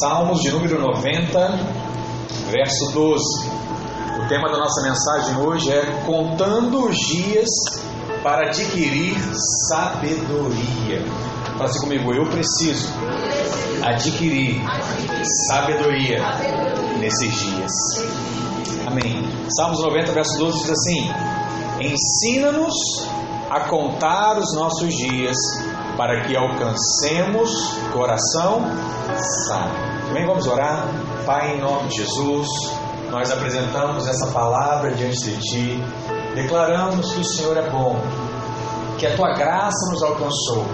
Salmos de número 90, verso 12. O tema da nossa mensagem hoje é Contando os dias para adquirir sabedoria. Fala assim comigo, eu preciso adquirir sabedoria nesses dias. Amém. Salmos 90, verso 12 diz assim: Ensina-nos a contar os nossos dias para que alcancemos coração sábio. Também vamos orar. Pai, em nome de Jesus, nós apresentamos essa palavra diante de Ti, declaramos que o Senhor é bom, que a Tua graça nos alcançou.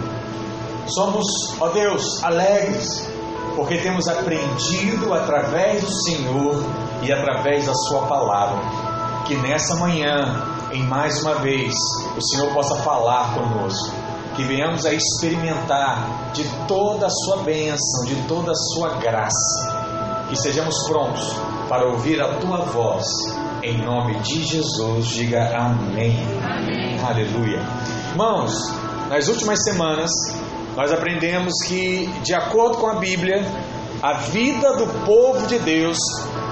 Somos, ó Deus, alegres, porque temos aprendido através do Senhor e através da Sua palavra. Que nessa manhã, em mais uma vez, o Senhor possa falar conosco que venhamos a experimentar de toda a sua bênção, de toda a sua graça, que sejamos prontos para ouvir a tua voz, em nome de Jesus, diga amém. amém. Aleluia. Irmãos, nas últimas semanas, nós aprendemos que, de acordo com a Bíblia, a vida do povo de Deus,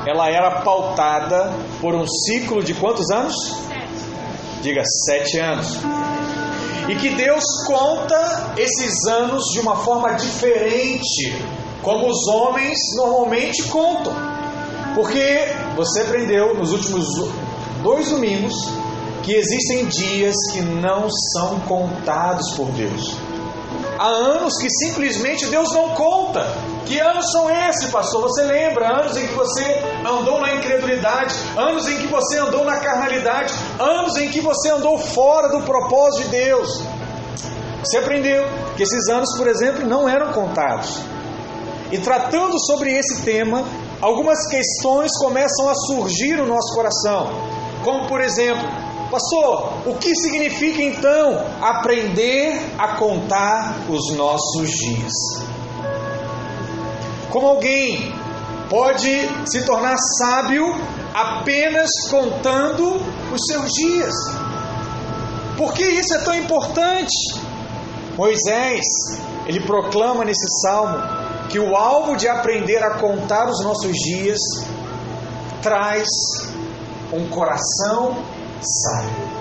ela era pautada por um ciclo de quantos anos? Diga, sete anos e que Deus conta esses anos de uma forma diferente, como os homens normalmente contam. Porque você aprendeu nos últimos dois domingos que existem dias que não são contados por Deus. Há anos que simplesmente Deus não conta. Que anos são esses, pastor? Você lembra? Anos em que você andou na incredulidade, anos em que você andou na carnalidade, anos em que você andou fora do propósito de Deus. Você aprendeu que esses anos, por exemplo, não eram contados. E tratando sobre esse tema, algumas questões começam a surgir no nosso coração. Como, por exemplo, Pastor, o que significa então aprender a contar os nossos dias? Como alguém pode se tornar sábio apenas contando os seus dias? Por que isso é tão importante? Moisés, ele proclama nesse salmo que o alvo de aprender a contar os nossos dias traz um coração sábio.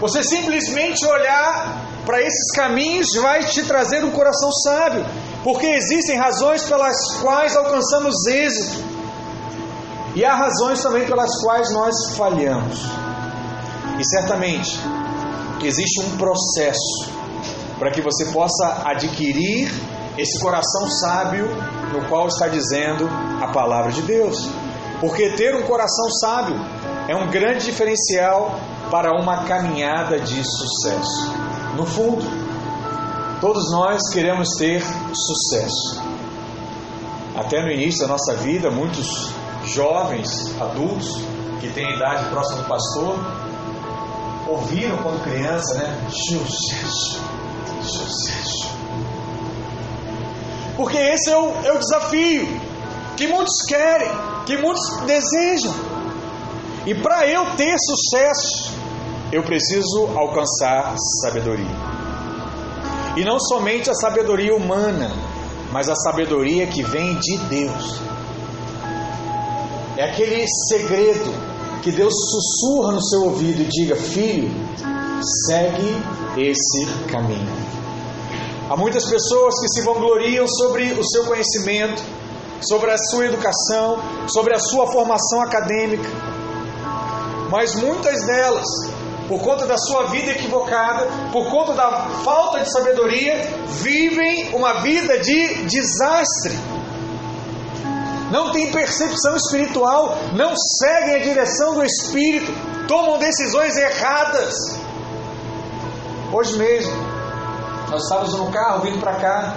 Você simplesmente olhar para esses caminhos vai te trazer um coração sábio, porque existem razões pelas quais alcançamos êxito e há razões também pelas quais nós falhamos. E certamente existe um processo para que você possa adquirir esse coração sábio no qual está dizendo a palavra de Deus. Porque ter um coração sábio é um grande diferencial para uma caminhada de sucesso. No fundo, todos nós queremos ter sucesso. Até no início da nossa vida, muitos jovens, adultos, que têm idade próxima do pastor, ouviram quando criança, né? Sucesso, sucesso. Porque esse é o, é o desafio que muitos querem, que muitos desejam. E para eu ter sucesso, eu preciso alcançar sabedoria. E não somente a sabedoria humana, mas a sabedoria que vem de Deus. É aquele segredo que Deus sussurra no seu ouvido e diga: Filho, segue esse caminho. Há muitas pessoas que se vangloriam sobre o seu conhecimento, sobre a sua educação, sobre a sua formação acadêmica, mas muitas delas, por conta da sua vida equivocada, por conta da falta de sabedoria, vivem uma vida de desastre. Não têm percepção espiritual, não seguem a direção do Espírito, tomam decisões erradas. Hoje mesmo, nós estávamos no carro vindo para cá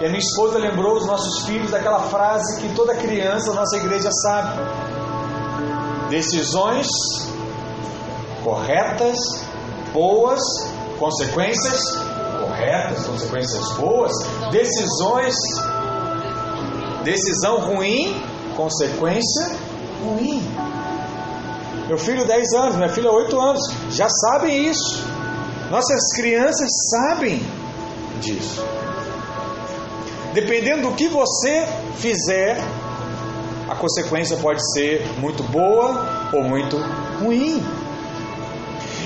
e a minha esposa lembrou os nossos filhos daquela frase que toda criança da nossa igreja sabe: Decisões corretas, boas, consequências corretas, consequências boas, decisões, decisão ruim, consequência ruim. Meu filho 10 anos, minha filha 8 anos, já sabem isso. Nossas crianças sabem disso. dependendo do que você fizer, a consequência pode ser muito boa ou muito ruim.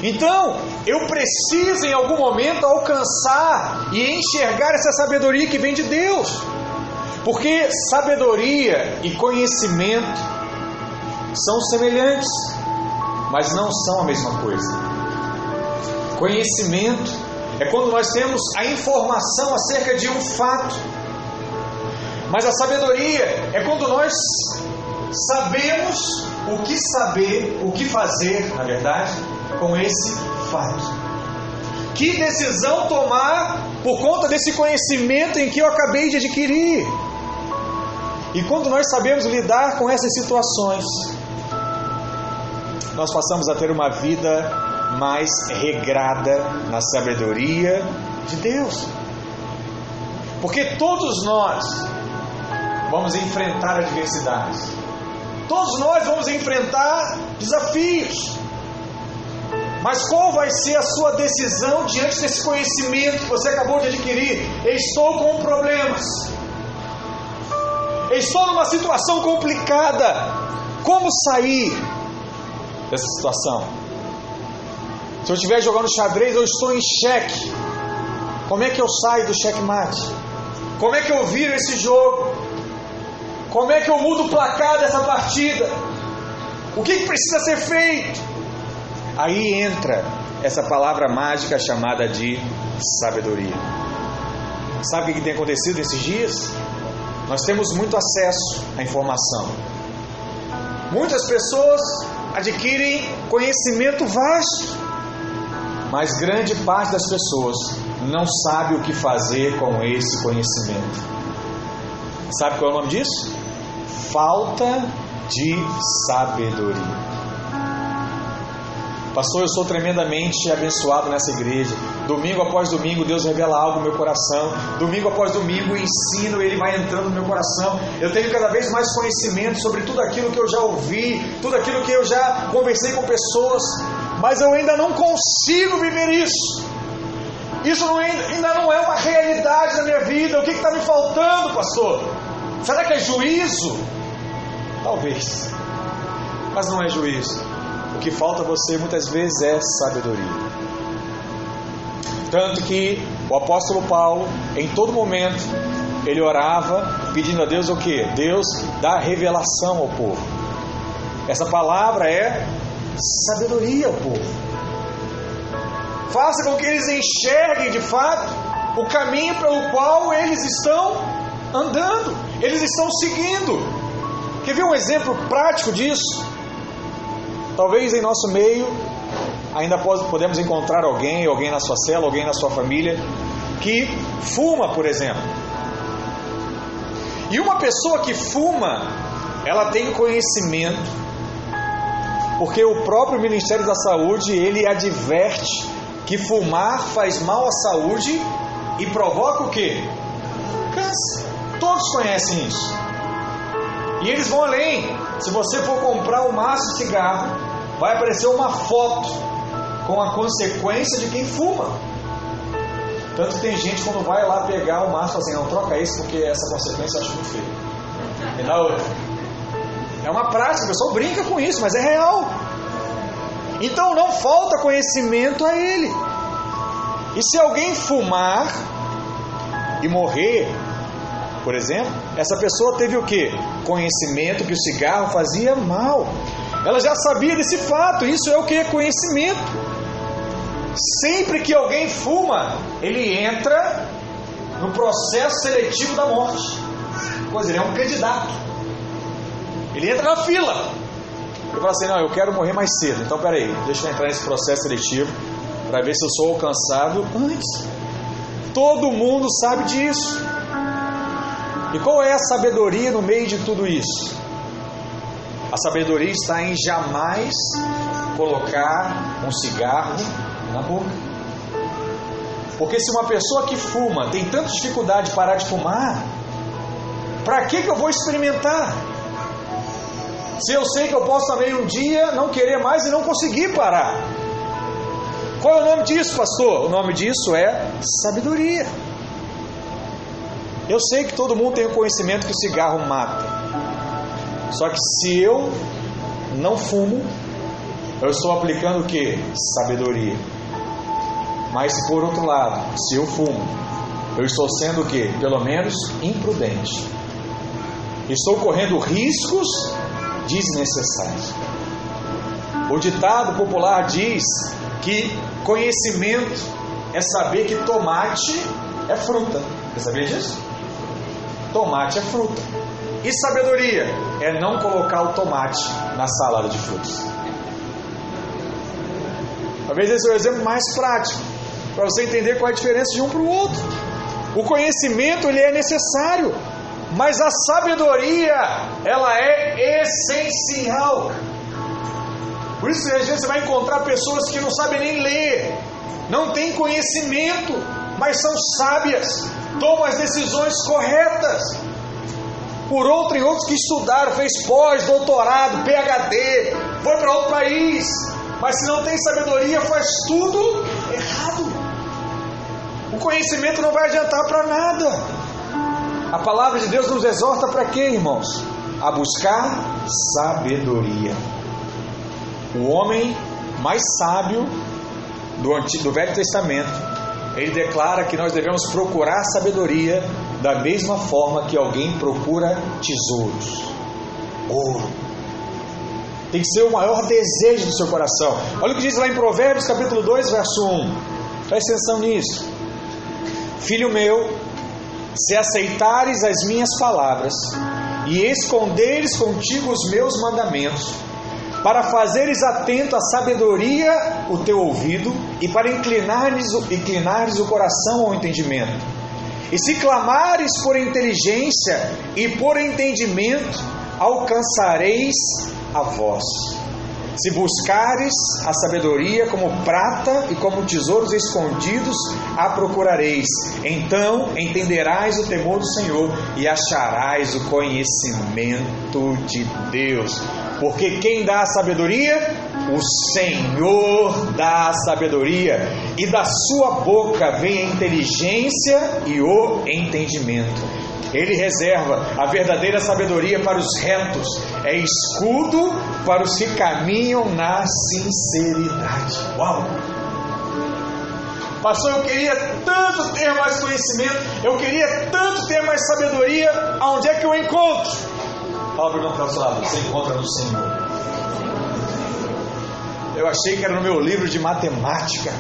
Então, eu preciso em algum momento alcançar e enxergar essa sabedoria que vem de Deus. Porque sabedoria e conhecimento são semelhantes, mas não são a mesma coisa. Conhecimento é quando nós temos a informação acerca de um fato. Mas a sabedoria é quando nós sabemos o que saber, o que fazer, na verdade, com esse fato. Que decisão tomar por conta desse conhecimento em que eu acabei de adquirir? E quando nós sabemos lidar com essas situações, nós passamos a ter uma vida mais regrada na sabedoria de Deus. Porque todos nós vamos enfrentar adversidades. Todos nós vamos enfrentar desafios. Mas qual vai ser a sua decisão diante desse conhecimento que você acabou de adquirir? Estou com problemas. Estou numa situação complicada. Como sair dessa situação? Se eu estiver jogando xadrez, eu estou em xeque. Como é que eu saio do checkmate? Como é que eu viro esse jogo? Como é que eu mudo o placar dessa partida? O que, que precisa ser feito? Aí entra essa palavra mágica chamada de sabedoria. Sabe o que tem acontecido nesses dias? Nós temos muito acesso à informação. Muitas pessoas adquirem conhecimento vasto, mas grande parte das pessoas não sabe o que fazer com esse conhecimento. Sabe qual é o nome disso? Falta de sabedoria. Pastor, eu sou tremendamente abençoado nessa igreja. Domingo após domingo, Deus revela algo no meu coração. Domingo após domingo, o ensino ele vai entrando no meu coração. Eu tenho cada vez mais conhecimento sobre tudo aquilo que eu já ouvi, tudo aquilo que eu já conversei com pessoas, mas eu ainda não consigo viver isso. Isso não, ainda não é uma realidade na minha vida. O que está me faltando, pastor? Será que é juízo? Talvez, mas não é juízo. O que falta a você muitas vezes é sabedoria. Tanto que o apóstolo Paulo, em todo momento, ele orava pedindo a Deus o que? Deus dá revelação ao povo. Essa palavra é sabedoria ao povo. Faça com que eles enxerguem de fato o caminho pelo qual eles estão andando, eles estão seguindo. Quer ver um exemplo prático disso? Talvez em nosso meio ainda podemos encontrar alguém, alguém na sua cela, alguém na sua família que fuma, por exemplo. E uma pessoa que fuma, ela tem conhecimento, porque o próprio Ministério da Saúde ele adverte que fumar faz mal à saúde e provoca o que? Câncer. Todos conhecem isso. E eles vão além. Se você for comprar um maço de cigarro, vai aparecer uma foto com a consequência de quem fuma. Tanto que tem gente quando vai lá pegar o maço assim, não troca isso porque essa consequência eu acho muito feio. E outra. É uma prática, o pessoal brinca com isso, mas é real. Então não falta conhecimento a ele. E se alguém fumar e morrer, por exemplo, essa pessoa teve o que? Conhecimento que o cigarro fazia mal. Ela já sabia desse fato. Isso é o que? Conhecimento. Sempre que alguém fuma, ele entra no processo seletivo da morte. Pois ele é um candidato. Ele entra na fila. Ele fala assim: Não, eu quero morrer mais cedo. Então, peraí, deixa eu entrar nesse processo seletivo para ver se eu sou alcançado antes. Todo mundo sabe disso. E qual é a sabedoria no meio de tudo isso? A sabedoria está em jamais colocar um cigarro na boca. Porque se uma pessoa que fuma tem tanta dificuldade de parar de fumar, para que, que eu vou experimentar? Se eu sei que eu posso também um dia não querer mais e não conseguir parar. Qual é o nome disso, pastor? O nome disso é sabedoria. Eu sei que todo mundo tem o conhecimento que o cigarro mata. Só que se eu não fumo, eu estou aplicando o que? Sabedoria. Mas por outro lado, se eu fumo, eu estou sendo o que? Pelo menos imprudente. Estou correndo riscos desnecessários. O ditado popular diz que conhecimento é saber que tomate é fruta. Você sabia disso? Tomate é fruta. E sabedoria é não colocar o tomate na salada de frutas. Talvez esse é o exemplo mais prático para você entender qual é a diferença de um para o outro. O conhecimento ele é necessário, mas a sabedoria ela é essencial. Por isso às vezes você vai encontrar pessoas que não sabem nem ler, não têm conhecimento, mas são sábias, tomam as decisões corretas. Por outro, e outros que estudaram, fez pós, doutorado, PhD, foi para outro país, mas se não tem sabedoria, faz tudo errado. O conhecimento não vai adiantar para nada. A palavra de Deus nos exorta para quê, irmãos? A buscar sabedoria. O homem mais sábio do, Antigo, do Velho Testamento, ele declara que nós devemos procurar sabedoria da mesma forma que alguém procura tesouros, ouro. Tem que ser o maior desejo do seu coração. Olha o que diz lá em Provérbios, capítulo 2, verso 1. Preste atenção nisso. Filho meu, se aceitares as minhas palavras e esconderes contigo os meus mandamentos, para fazeres atento à sabedoria o teu ouvido e para inclinares, inclinares o coração ao entendimento. E se clamares por inteligência e por entendimento, alcançareis a voz. Se buscares a sabedoria como prata e como tesouros escondidos, a procurareis. Então entenderás o temor do Senhor e acharás o conhecimento de Deus. Porque quem dá a sabedoria? O Senhor dá sabedoria, e da sua boca vem a inteligência e o entendimento. Ele reserva a verdadeira sabedoria para os retos, é escudo para os que caminham na sinceridade. Uau! Pastor, eu queria tanto ter mais conhecimento, eu queria tanto ter mais sabedoria, aonde é que eu encontro? Fala para o que lado, você encontra no Senhor. Eu achei que era no meu livro de matemática.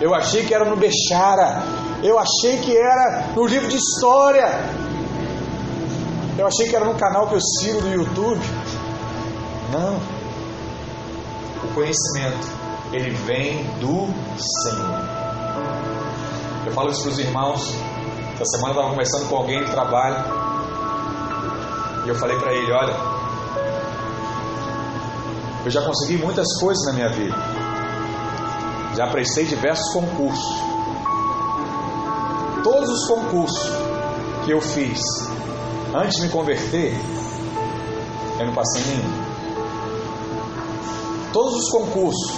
Eu achei que era no Bechara. Eu achei que era no livro de história. Eu achei que era no canal que eu sigo no YouTube. Não. O conhecimento, ele vem do Senhor. Eu falo isso para os irmãos. Essa semana eu estava conversando com alguém do trabalho. E eu falei para ele: Olha, eu já consegui muitas coisas na minha vida. Já prestei diversos concursos. Todos os concursos que eu fiz Antes de me converter, eu não passei nenhum. Todos os concursos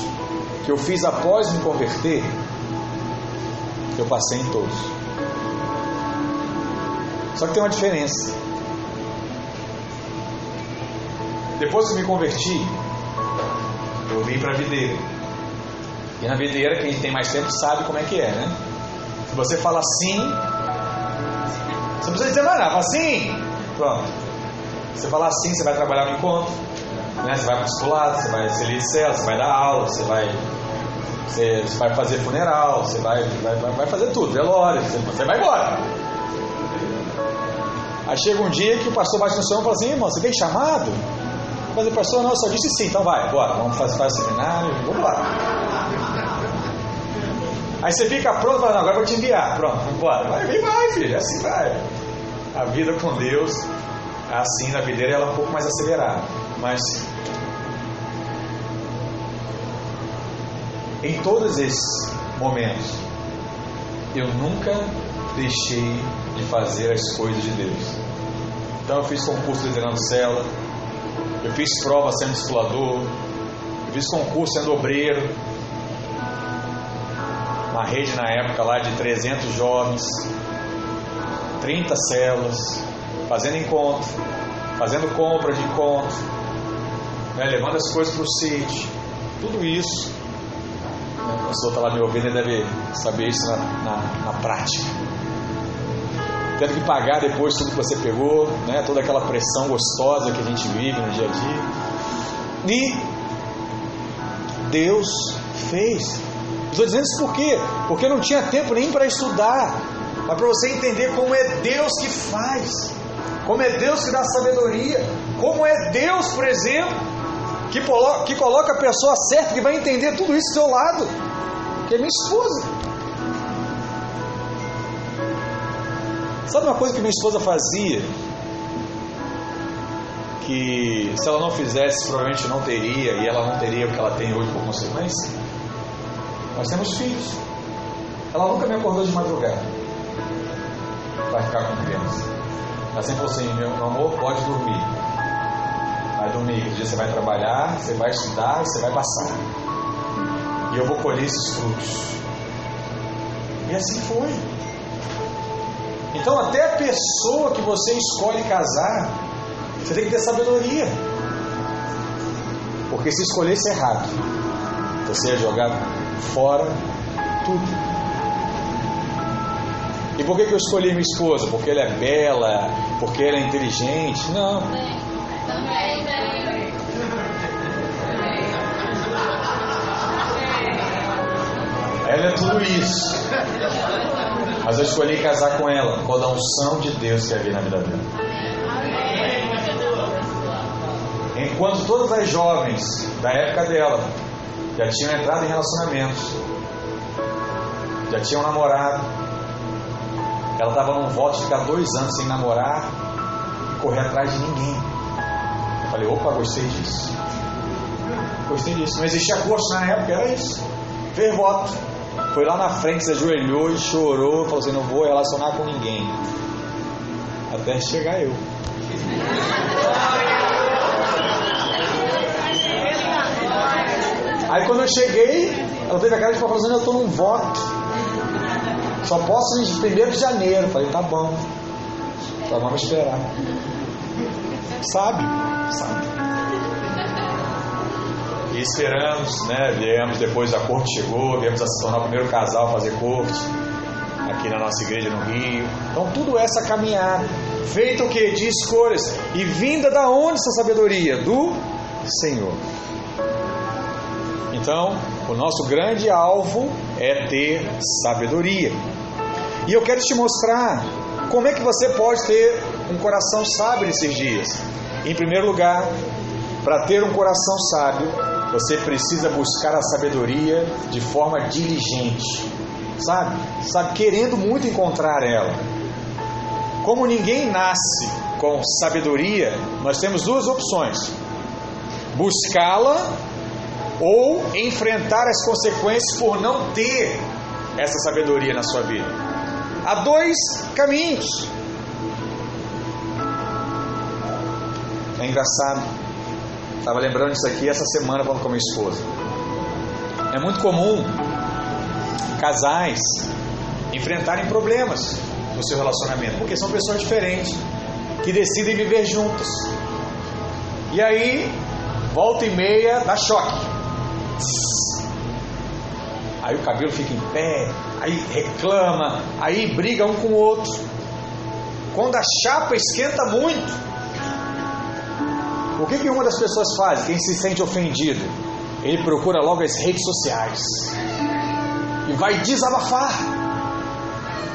que eu fiz após me converter, eu passei em todos. Só que tem uma diferença. Depois que me converti, eu vim para a videira. E na videira, quem tem mais tempo sabe como é que é, né? Se você fala sim, você não precisa dizer mais nada, fala sim, pronto. Você fala assim, você vai trabalhar no encontro, né? você vai para você vai ser líder de você vai dar aula, você vai, você, você vai fazer funeral, você vai, vai, vai fazer tudo, velório, você, você vai embora. Aí chega um dia que o pastor bate no seu e fala assim, irmão, você tem chamado? Eu falei, pastor, não, só disse sim, então vai, bora, vamos fazer, fazer seminário, vamos lá. Aí você fica pronto fala, agora vou te enviar, pronto, embora. Vai, vem, vai, filho, assim vai. A vida com Deus, assim na videira, ela é um pouco mais acelerada. Mas em todos esses momentos, eu nunca deixei de fazer as coisas de Deus. Então eu fiz concurso liderando cela, eu fiz prova sendo discipulador, eu fiz concurso sendo obreiro, uma rede na época lá de 300 jovens. 30 células, fazendo encontro, fazendo compra de encontro, né, levando as coisas para o sítio, tudo isso. Né, o pastor está lá me ouvindo e deve saber isso na, na, na prática. Tendo que pagar depois tudo que você pegou, né, toda aquela pressão gostosa que a gente vive no dia a dia. E Deus fez. Estou dizendo isso por quê? Porque não tinha tempo nem para estudar, mas para você entender como é Deus que faz, como é Deus que dá sabedoria, como é Deus, por exemplo, que coloca, a pessoa certa que vai entender tudo isso do seu lado, que é minha esposa. Sabe uma coisa que minha esposa fazia? Que se ela não fizesse, provavelmente não teria, e ela não teria o que ela tem hoje por consequência? Nós temos filhos. Ela nunca me acordou de madrugada para ficar com criança. Ela sempre falou assim: meu amor, pode dormir. Vai dormir, que dia você vai trabalhar, você vai estudar você vai passar. E eu vou colher esses frutos. E assim foi. Então, até a pessoa que você escolhe casar, você tem que ter sabedoria. Porque se escolhesse errado, você ia jogar fora tudo. E por que, que eu escolhi minha esposa? Porque ela é bela? Porque ela é inteligente? Não. Ela é tudo isso. Mas eu escolhi casar com ela por a unção de Deus que havia na vida dela. Enquanto todas as jovens da época dela já tinham entrado em relacionamentos, já tinham namorado, ela estava num voto de ficar dois anos sem namorar e correr atrás de ninguém. Eu falei, opa, gostei disso. Gostei disso. Não existia curso na época, era isso. Fez voto. Foi lá na frente, se ajoelhou e chorou, falou assim, não vou relacionar com ninguém. Até chegar eu. Aí quando eu cheguei, ela teve a cara de falar assim, eu estou num voto. Só posso em 1 de janeiro. Falei, tá bom. Então vamos esperar. Sabe? Sabe. Esperamos, né? Viemos depois a corte chegou, viemos a se tornar o primeiro casal a fazer corte aqui na nossa igreja no Rio. Então tudo essa caminhada, feita o que? De escolhas. E vinda da onde essa sabedoria? Do Senhor. Então, o nosso grande alvo é ter sabedoria. E eu quero te mostrar como é que você pode ter um coração sábio nesses dias. Em primeiro lugar, para ter um coração sábio, você precisa buscar a sabedoria de forma diligente. Sabe? Sabe, querendo muito encontrar ela. Como ninguém nasce com sabedoria, nós temos duas opções: buscá-la ou enfrentar as consequências por não ter essa sabedoria na sua vida. Há dois caminhos. É engraçado. Estava lembrando disso aqui essa semana falando com a minha esposa. É muito comum casais enfrentarem problemas no seu relacionamento, porque são pessoas diferentes que decidem viver juntas. E aí, volta e meia, dá choque. Aí o cabelo fica em pé, aí reclama, aí briga um com o outro. Quando a chapa esquenta muito, o que, que uma das pessoas faz? Quem se sente ofendido? Ele procura logo as redes sociais e vai desabafar.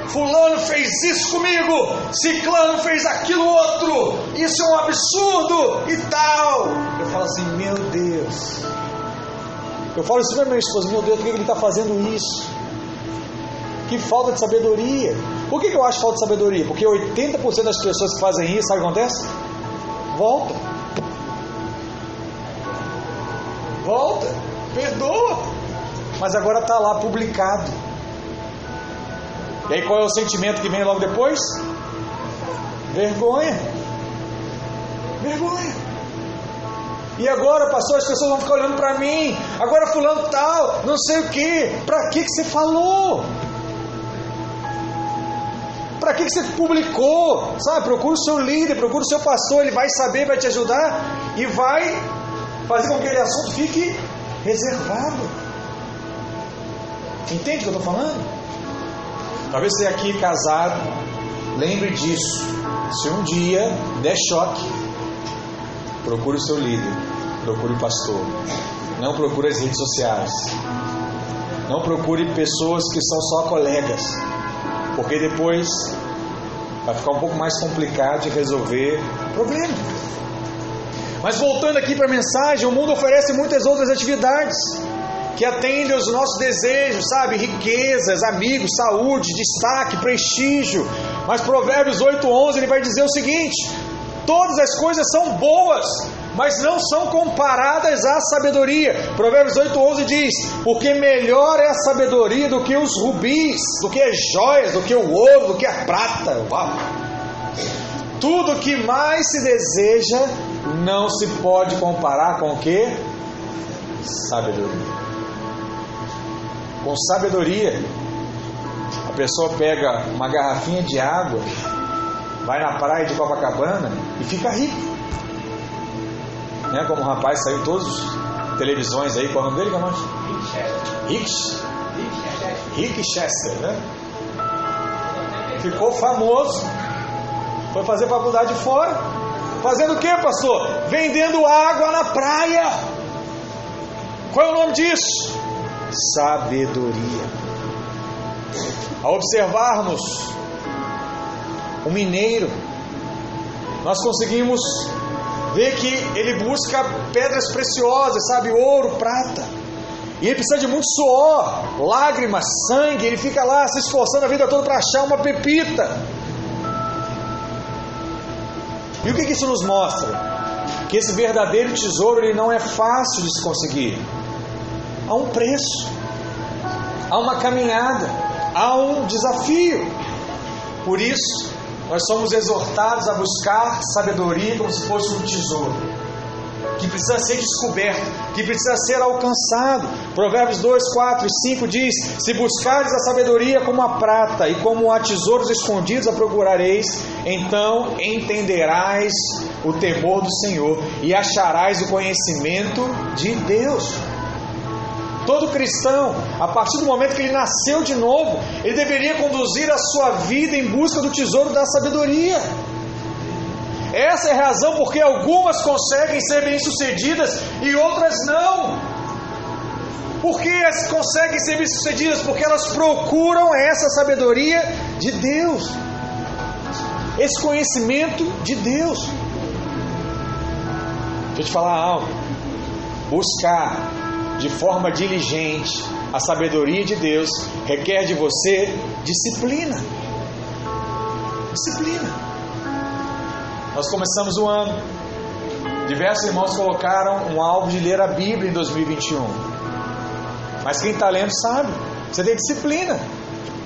Fulano fez isso comigo, Ciclano fez aquilo outro, isso é um absurdo e tal. Eu falo assim, meu Deus. Eu falo isso para minha esposa, meu Deus, por que ele está fazendo isso? Que falta de sabedoria. Por que, eu acho falta de sabedoria? Porque 80% das pessoas que fazem isso, sabe o que acontece? Volta. Volta. Perdoa. Mas agora está lá publicado. E aí qual é o sentimento que vem logo depois? Vergonha. Vergonha. E agora, pastor, as pessoas vão ficar olhando para mim. Agora fulano tal, não sei o que. Para que que você falou? para que, que você publicou? Sabe? Procura o seu líder, procura o seu pastor, ele vai saber, vai te ajudar e vai fazer com que aquele assunto fique reservado. Entende o que eu estou falando? Talvez você aqui casado, lembre disso. Se um dia der choque, procure o seu líder, procure o pastor. Não procure as redes sociais. Não procure pessoas que são só colegas, porque depois vai ficar um pouco mais complicado de resolver problema. Mas voltando aqui para a mensagem, o mundo oferece muitas outras atividades que atendem aos nossos desejos, sabe? Riquezas, amigos, saúde, destaque, prestígio. Mas Provérbios 8:11 ele vai dizer o seguinte: todas as coisas são boas, mas não são comparadas à sabedoria. Provérbios 8:11 diz: "Porque melhor é a sabedoria do que os rubis, do que as joias, do que o ouro, do que a prata." Uau! Tudo que mais se deseja não se pode comparar com o que? Sabedoria. Com sabedoria, a pessoa pega uma garrafinha de água, vai na praia de Copacabana e fica rico. Né? Como o rapaz saiu em todas as televisões aí, qual é o nome dele, Camargo? Rick Rick Chester, né? Ficou famoso. Foi fazer faculdade fora. Fazendo o que, pastor? Vendendo água na praia. Qual é o nome disso? Sabedoria. Ao observarmos o mineiro, nós conseguimos ver que ele busca pedras preciosas, sabe, ouro, prata. E ele precisa de muito suor, lágrimas, sangue. Ele fica lá se esforçando a vida toda para achar uma pepita. E o que, que isso nos mostra? Que esse verdadeiro tesouro ele não é fácil de se conseguir. Há um preço, há uma caminhada, há um desafio. Por isso, nós somos exortados a buscar sabedoria como se fosse um tesouro, que precisa ser descoberto, que precisa ser alcançado. Provérbios 2, 4 e 5 diz: Se buscares a sabedoria como a prata e como a tesouros escondidos a procurareis, então entenderás o temor do Senhor e acharás o conhecimento de Deus. Todo cristão, a partir do momento que ele nasceu de novo, ele deveria conduzir a sua vida em busca do tesouro da sabedoria. Essa é a razão porque algumas conseguem ser bem-sucedidas e outras não. Por que elas conseguem ser bem-sucedidas? Porque elas procuram essa sabedoria de Deus, esse conhecimento de Deus. Deixa eu te falar algo. Buscar de forma diligente a sabedoria de Deus requer de você disciplina. Disciplina. Nós começamos o ano. Diversos irmãos colocaram um alvo de ler a Bíblia em 2021. Mas quem está lendo sabe. Você tem disciplina.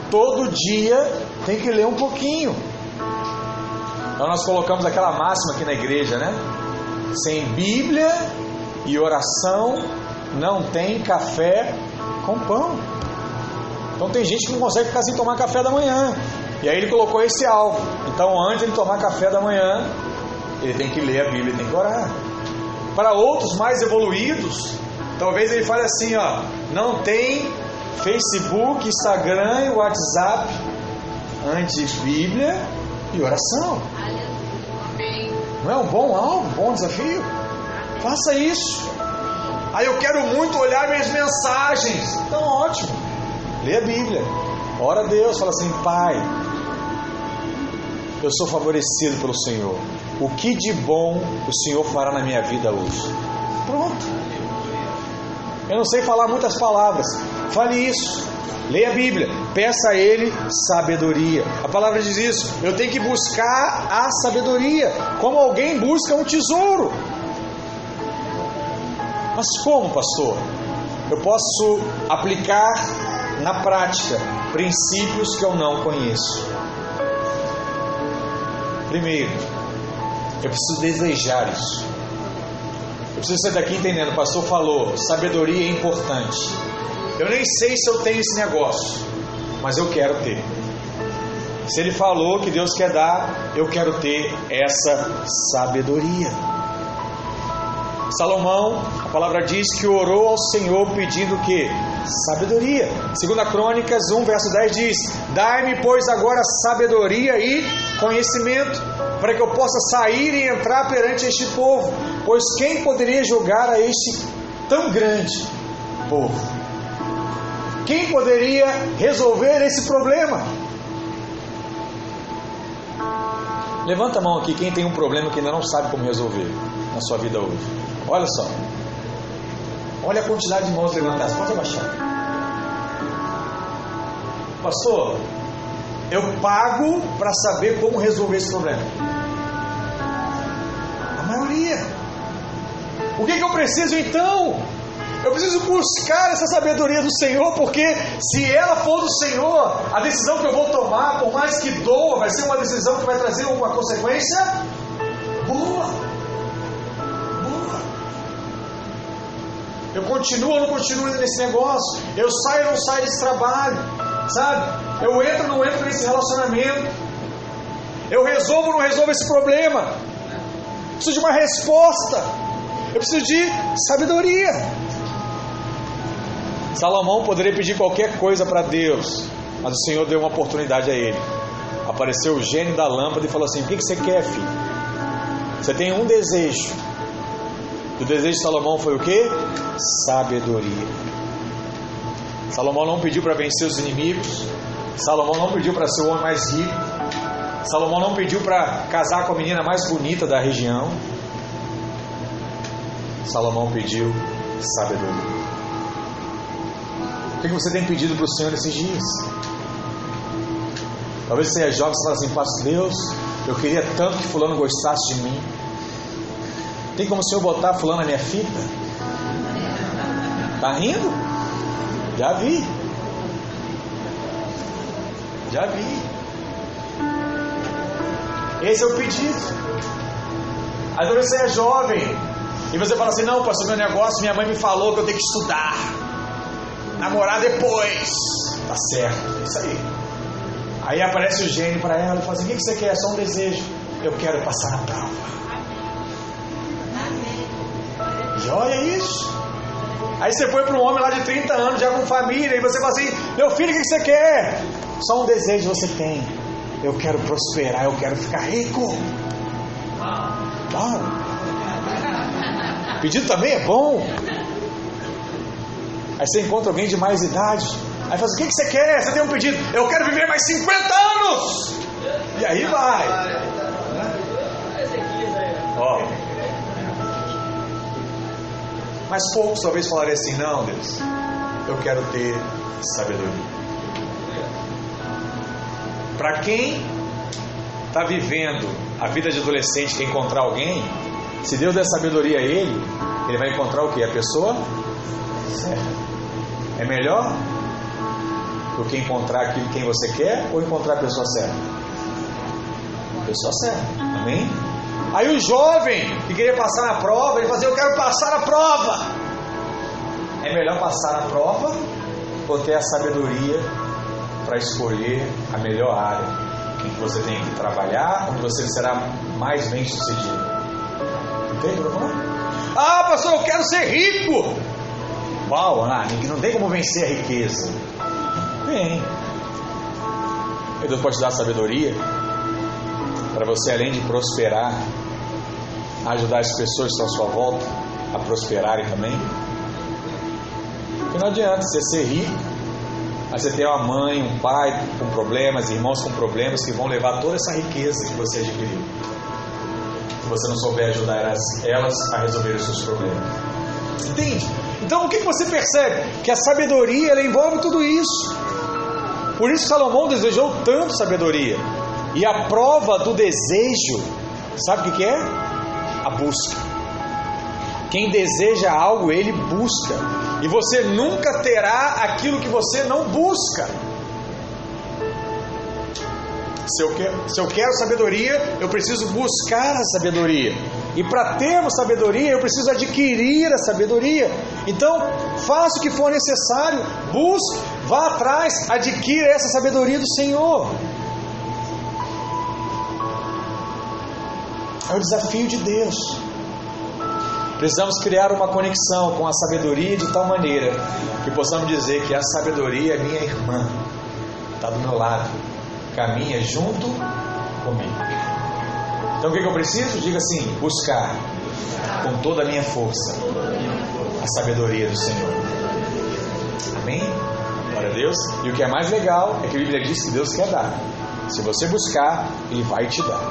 Todo dia tem que ler um pouquinho. Então nós colocamos aquela máxima aqui na igreja, né? Sem Bíblia e oração não tem café com pão. Então tem gente que não consegue ficar sem tomar café da manhã. E aí ele colocou esse alvo. Então antes de ele tomar café da manhã, ele tem que ler a Bíblia, ele tem que orar. Para outros mais evoluídos, talvez ele fale assim, ó, não tem Facebook, Instagram e WhatsApp antes Bíblia e oração. Não é um bom alvo, um bom desafio? Faça isso. Aí eu quero muito olhar minhas mensagens. Então, ótimo. Lê a Bíblia. Ora a Deus. Fala assim: Pai, eu sou favorecido pelo Senhor. O que de bom o Senhor fará na minha vida hoje? Pronto. Eu não sei falar muitas palavras. Fale isso. Leia a Bíblia, peça a Ele sabedoria. A palavra diz isso. Eu tenho que buscar a sabedoria, como alguém busca um tesouro. Mas como, pastor? Eu posso aplicar na prática princípios que eu não conheço. Primeiro, eu preciso desejar isso. Eu preciso sair daqui entendendo, o pastor falou, sabedoria é importante. Eu nem sei se eu tenho esse negócio, mas eu quero ter. Se ele falou que Deus quer dar, eu quero ter essa sabedoria. Salomão, a palavra diz que orou ao Senhor pedindo que sabedoria. Segunda Crônicas 1, verso 10 diz: Dai-me, pois, agora sabedoria e conhecimento, para que eu possa sair e entrar perante este povo, pois quem poderia julgar a este tão grande povo? Quem poderia resolver esse problema? Levanta a mão aqui quem tem um problema que ainda não sabe como resolver na sua vida hoje. Olha só. Olha a quantidade de mãos levantadas. Pode abaixar. Pastor, eu pago para saber como resolver esse problema. A maioria. O que, que eu preciso então? Eu preciso buscar essa sabedoria do Senhor, porque se ela for do Senhor, a decisão que eu vou tomar, por mais que doa, vai ser uma decisão que vai trazer uma consequência boa. Boa. Eu continuo ou não continuo nesse negócio? Eu saio ou não saio desse trabalho? Sabe? Eu entro ou não entro nesse relacionamento? Eu resolvo ou não resolvo esse problema? Eu preciso de uma resposta. Eu preciso de sabedoria. Salomão poderia pedir qualquer coisa para Deus, mas o Senhor deu uma oportunidade a ele. Apareceu o gênio da lâmpada e falou assim: O que, você quer, filho? Você tem um desejo. E o desejo de Salomão foi o que? Sabedoria. Salomão não pediu para vencer os inimigos. Salomão não pediu para ser o homem mais rico. Salomão não pediu para casar com a menina mais bonita da região. Salomão pediu sabedoria. O que você tem pedido para o Senhor esses dias? Talvez você seja jovem e fale assim, Pastor Deus, eu queria tanto que fulano gostasse de mim. Tem como o Senhor botar fulano na minha fita? Tá rindo? Já vi. Já vi. Esse é o pedido. Aí você é jovem e você fala assim, não, pastor, meu negócio, minha mãe me falou que eu tenho que estudar namorar depois. Tá certo, é isso aí. Aí aparece o gênio para ela e fala assim: o que você quer? É só um desejo. Eu quero passar na prova. Joia isso. Aí você foi para um homem lá de 30 anos, já com família, e você fala assim: Meu filho, o que você quer? Só um desejo você tem. Eu quero prosperar, eu quero ficar rico. Claro. Pedido também é bom. Aí você encontra alguém de mais idade. Aí fala assim, o que, você quer? Você tem um pedido. Eu quero viver mais 50 anos. E aí vai. Ó. Mas poucos talvez falariam assim, não, Deus, eu quero ter sabedoria. Para quem está vivendo a vida de adolescente quer encontrar alguém, se Deus der sabedoria a ele, ele vai encontrar o que? A pessoa certa. É melhor do que encontrar aquilo quem você quer ou encontrar a pessoa certa? A pessoa certa. Amém? Aí o jovem que queria passar na prova, ele fazia, eu quero passar a prova. É melhor passar a prova ou ter a sabedoria para escolher a melhor área em que você tem que trabalhar, onde você será mais bem sucedido. Entende o que eu Ah, pastor, eu quero ser rico. Uau, ah, não tem como vencer a riqueza. Tem. Deus pode te dar sabedoria para você, além de prosperar, ajudar as pessoas que estão à sua volta a prosperarem também. Porque não adianta você ser rico, mas você ter uma mãe, um pai com problemas, irmãos com problemas que vão levar toda essa riqueza que você adquiriu. Se você não souber ajudar elas, elas a resolver os seus problemas. Entende? Então o que você percebe? Que a sabedoria ela envolve tudo isso. Por isso Salomão desejou tanto sabedoria. E a prova do desejo, sabe o que é? A busca. Quem deseja algo, ele busca. E você nunca terá aquilo que você não busca. Se eu, quero, se eu quero sabedoria, eu preciso buscar a sabedoria. E para termos sabedoria, eu preciso adquirir a sabedoria. Então, faça o que for necessário, busque, vá atrás, adquira essa sabedoria do Senhor. É o desafio de Deus. Precisamos criar uma conexão com a sabedoria de tal maneira que possamos dizer que a sabedoria é minha irmã, está do meu lado, caminha junto comigo. Então o que, eu preciso? Diga assim: buscar com toda a minha força a sabedoria do Senhor. Amém? Glória a Deus. E o que é mais legal é que a Bíblia diz que Deus quer dar. Se você buscar, Ele vai te dar.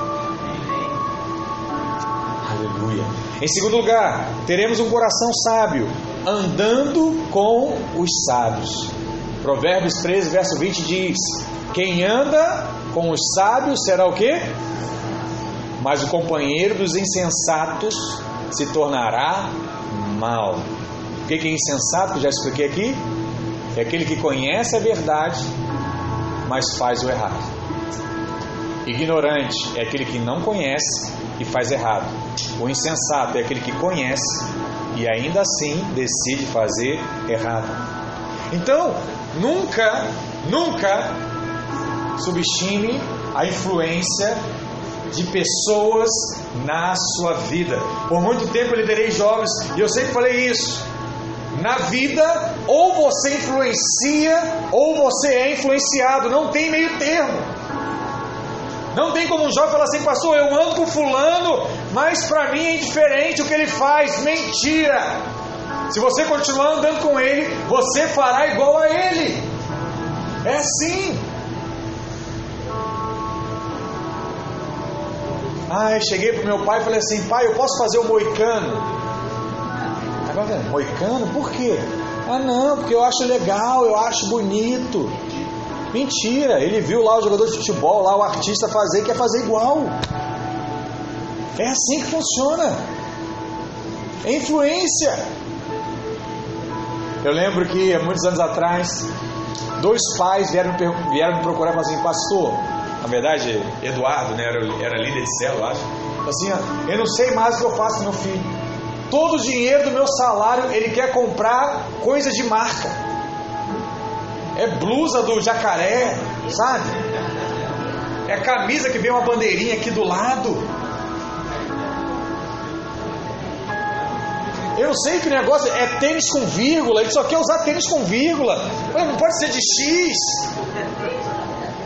Aleluia. Em segundo lugar, teremos um coração sábio, andando com os sábios. Provérbios 13, verso 20 diz: Quem anda com os sábios será o quê? Mas o companheiro dos insensatos se tornará mal. O que é insensato? Já expliquei aqui. É aquele que conhece a verdade, mas faz o errado. Ignorante é aquele que não conhece e faz errado. O insensato é aquele que conhece e ainda assim decide fazer errado. Então, nunca, nunca subestime a influência de pessoas na sua vida. Por muito tempo eu liderei jovens e eu sempre falei isso. Na vida, ou você influencia ou você é influenciado, não tem meio termo. Não tem como um jovem falar assim, pastor, eu ando com fulano, mas para mim é indiferente o que ele faz. Mentira! Se você continuar andando com ele, você fará igual a ele. É assim. Ah, eu cheguei pro meu pai e falei assim, pai, eu posso fazer o moicano? Agora, moicano? Por quê? Ah não, porque eu acho legal, eu acho bonito. Mentira, ele viu lá o jogador de futebol, lá o artista fazer, quer fazer igual. É assim que funciona. É influência. Eu lembro que há muitos anos atrás, dois pais vieram, vieram me procurar e assim, pastor, na verdade, Eduardo, né, era, era líder de célula, acho. Assim, eu não sei mais o que eu faço com meu filho. Todo o dinheiro do meu salário ele quer comprar coisas de marca é blusa do jacaré, sabe? É camisa que vem uma bandeirinha aqui do lado. Eu sei que o negócio é tênis com vírgula, ele só quer usar tênis com vírgula. Não pode ser de X,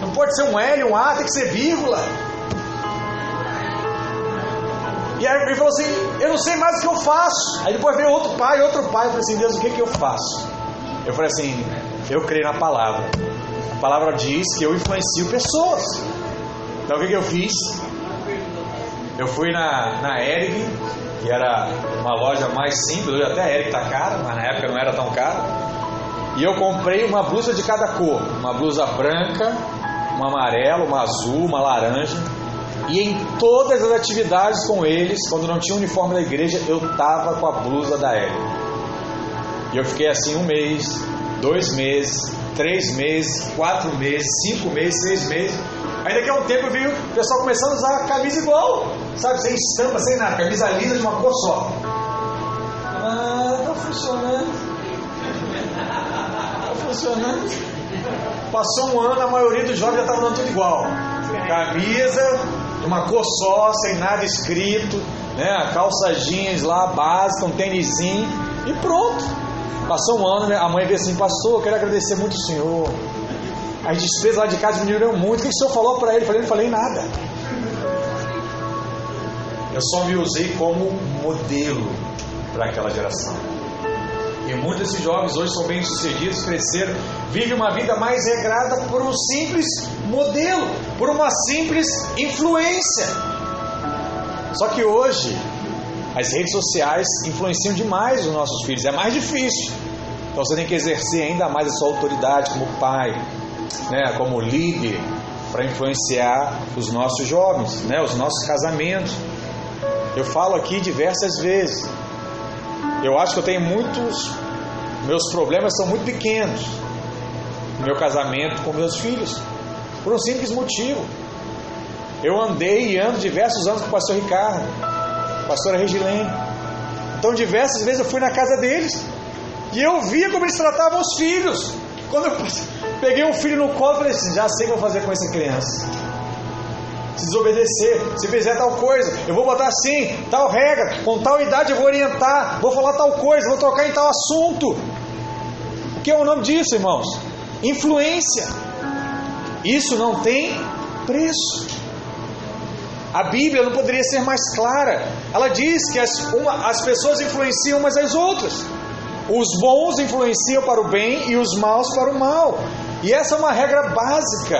não pode ser um L, um A, tem que ser vírgula. E aí ele falou assim: Eu não sei mais o que eu faço. Aí depois veio outro pai, outro pai. Eu falei assim: Deus, o que, que eu faço? Eu falei assim: eu creio na palavra. A palavra diz que eu influencio pessoas. Então o que, que eu fiz? Eu fui na, na Eric, que era uma loja mais simples, hoje até a Eric está cara, mas na época não era tão cara. E eu comprei uma blusa de cada cor, uma blusa branca, uma amarela, uma azul, uma laranja. E em todas as atividades com eles, quando não tinha uniforme da igreja, eu tava com a blusa da Eric. E eu fiquei assim um mês, dois meses, três meses, quatro meses, cinco meses, seis meses. Aí daqui a um tempo eu vi o pessoal começando a usar a camisa igual, sabe, sem estampa, sem nada, camisa lisa de uma cor só. Ah, tá funcionando. Tá funcionando. Passou um ano, a maioria dos jovens já estava dando tudo igual. Camisa uma cor só, sem nada escrito, né? Calça jeans lá, básica, um tênisinho e pronto. Passou um ano, né? a mãe veio assim, pastor, eu quero agradecer muito o senhor. As despesas lá de casa diminuíram muito. O que o senhor falou para ele? Eu falei, não falei nada. Eu só me usei como modelo para aquela geração. E muitos desses jovens hoje são bem sucedidos, cresceram, vivem uma vida mais regrada por um simples modelo, por uma simples influência. Só que hoje as redes sociais influenciam demais os nossos filhos, é mais difícil. Então você tem que exercer ainda mais a sua autoridade como pai, né, como líder, para influenciar os nossos jovens, né, os nossos casamentos. Eu falo aqui diversas vezes. Eu acho que eu tenho muitos. Meus problemas são muito pequenos. Meu casamento com meus filhos. Por um simples motivo. Eu andei e ando diversos anos com o pastor Ricardo pastora Regilene. Então, diversas vezes eu fui na casa deles e eu via como eles tratavam os filhos. Quando eu peguei um filho no colo, eu falei assim: já sei o que eu vou fazer com essa criança. se desobedecer, se fizer tal coisa, eu vou botar assim, tal regra, com tal idade eu vou orientar, vou falar tal coisa, vou tocar em tal assunto. O que é o nome disso, irmãos? Influência. Isso não tem preço. A Bíblia não poderia ser mais clara. Ela diz que as, uma, as pessoas influenciam umas às outras. Os bons influenciam para o bem e os maus para o mal. E essa é uma regra básica.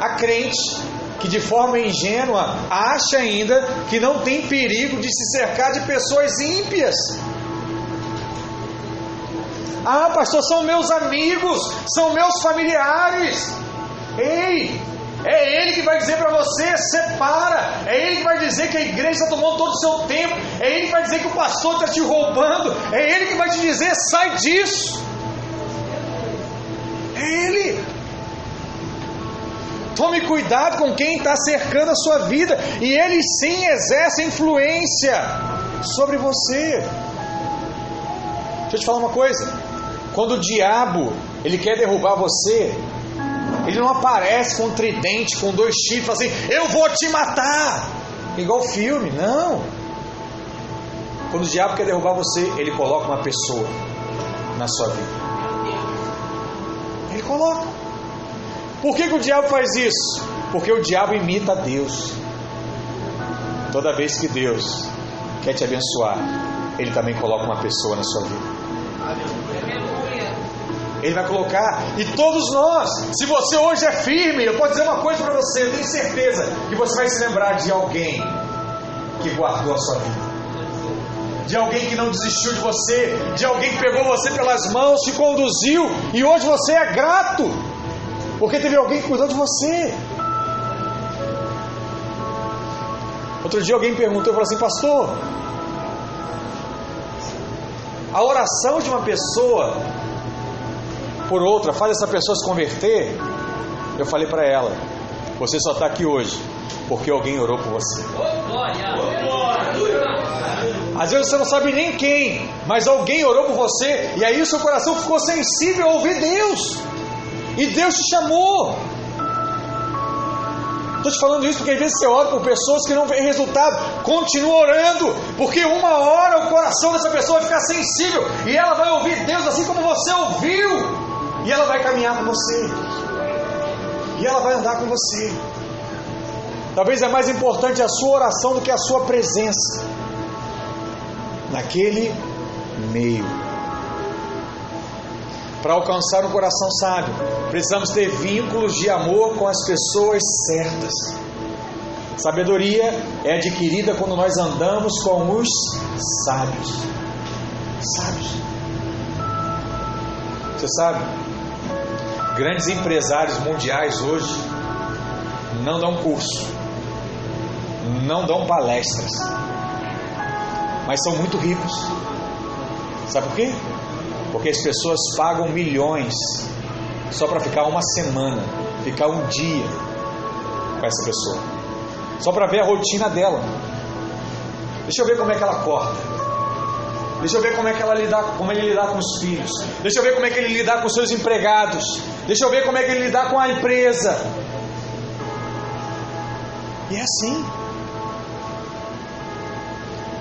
A crente que de forma ingênua acha ainda que não tem perigo de se cercar de pessoas ímpias. Ah, pastor, são meus amigos, são meus familiares. Ei, é Ele que vai dizer para você: separa. É Ele que vai dizer que a igreja está tomando todo o seu tempo. É Ele que vai dizer que o pastor está te roubando. É Ele que vai te dizer: sai disso. É Ele. Tome cuidado com quem está cercando a sua vida. E ele sim exerce influência sobre você. Deixa eu te falar uma coisa. Quando o diabo ele quer derrubar você, ele não aparece com um tridente, com dois chifres, assim, eu vou te matar. Igual filme, não. Quando o diabo quer derrubar você, ele coloca uma pessoa na sua vida. Ele coloca. Por que, que o diabo faz isso? Porque o diabo imita a Deus. Toda vez que Deus quer te abençoar, ele também coloca uma pessoa na sua vida. Ele vai colocar, e todos nós, se você hoje é firme, eu posso dizer uma coisa para você, eu tenho certeza que você vai se lembrar de alguém que guardou a sua vida, de alguém que não desistiu de você, de alguém que pegou você pelas mãos, te conduziu, e hoje você é grato, porque teve alguém que cuidou de você. Outro dia alguém perguntou, eu falei assim, pastor, a oração de uma pessoa por outra faz essa pessoa se converter. Eu falei para ela: você só está aqui hoje porque alguém orou por você. Às vezes você não sabe nem quem, mas alguém orou por você e aí o seu coração ficou sensível a ouvir Deus. E Deus te chamou. Estou te falando isso porque às vezes você ora por pessoas que não vêem resultado. Continua orando, porque uma hora o coração dessa pessoa vai ficar sensível e ela vai ouvir Deus assim como você ouviu. E ela vai caminhar com você. E ela vai andar com você. Talvez é mais importante a sua oração do que a sua presença naquele meio. Para alcançar um coração sábio, precisamos ter vínculos de amor com as pessoas certas. Sabedoria é adquirida quando nós andamos com os sábios. Sábios. Você sabe, Grandes empresários mundiais hoje não dão curso, não dão palestras, mas são muito ricos. Sabe por quê? Porque as pessoas pagam milhões só para ficar uma semana, ficar um dia com essa pessoa, só para ver a rotina dela. Deixa eu ver como é que ela corta. Deixa eu ver como é que ela lidar, como ele lidar com os filhos. Deixa eu ver como é que ele lidar com os seus empregados. Deixa eu ver como é que ele lidar com a empresa. E é assim.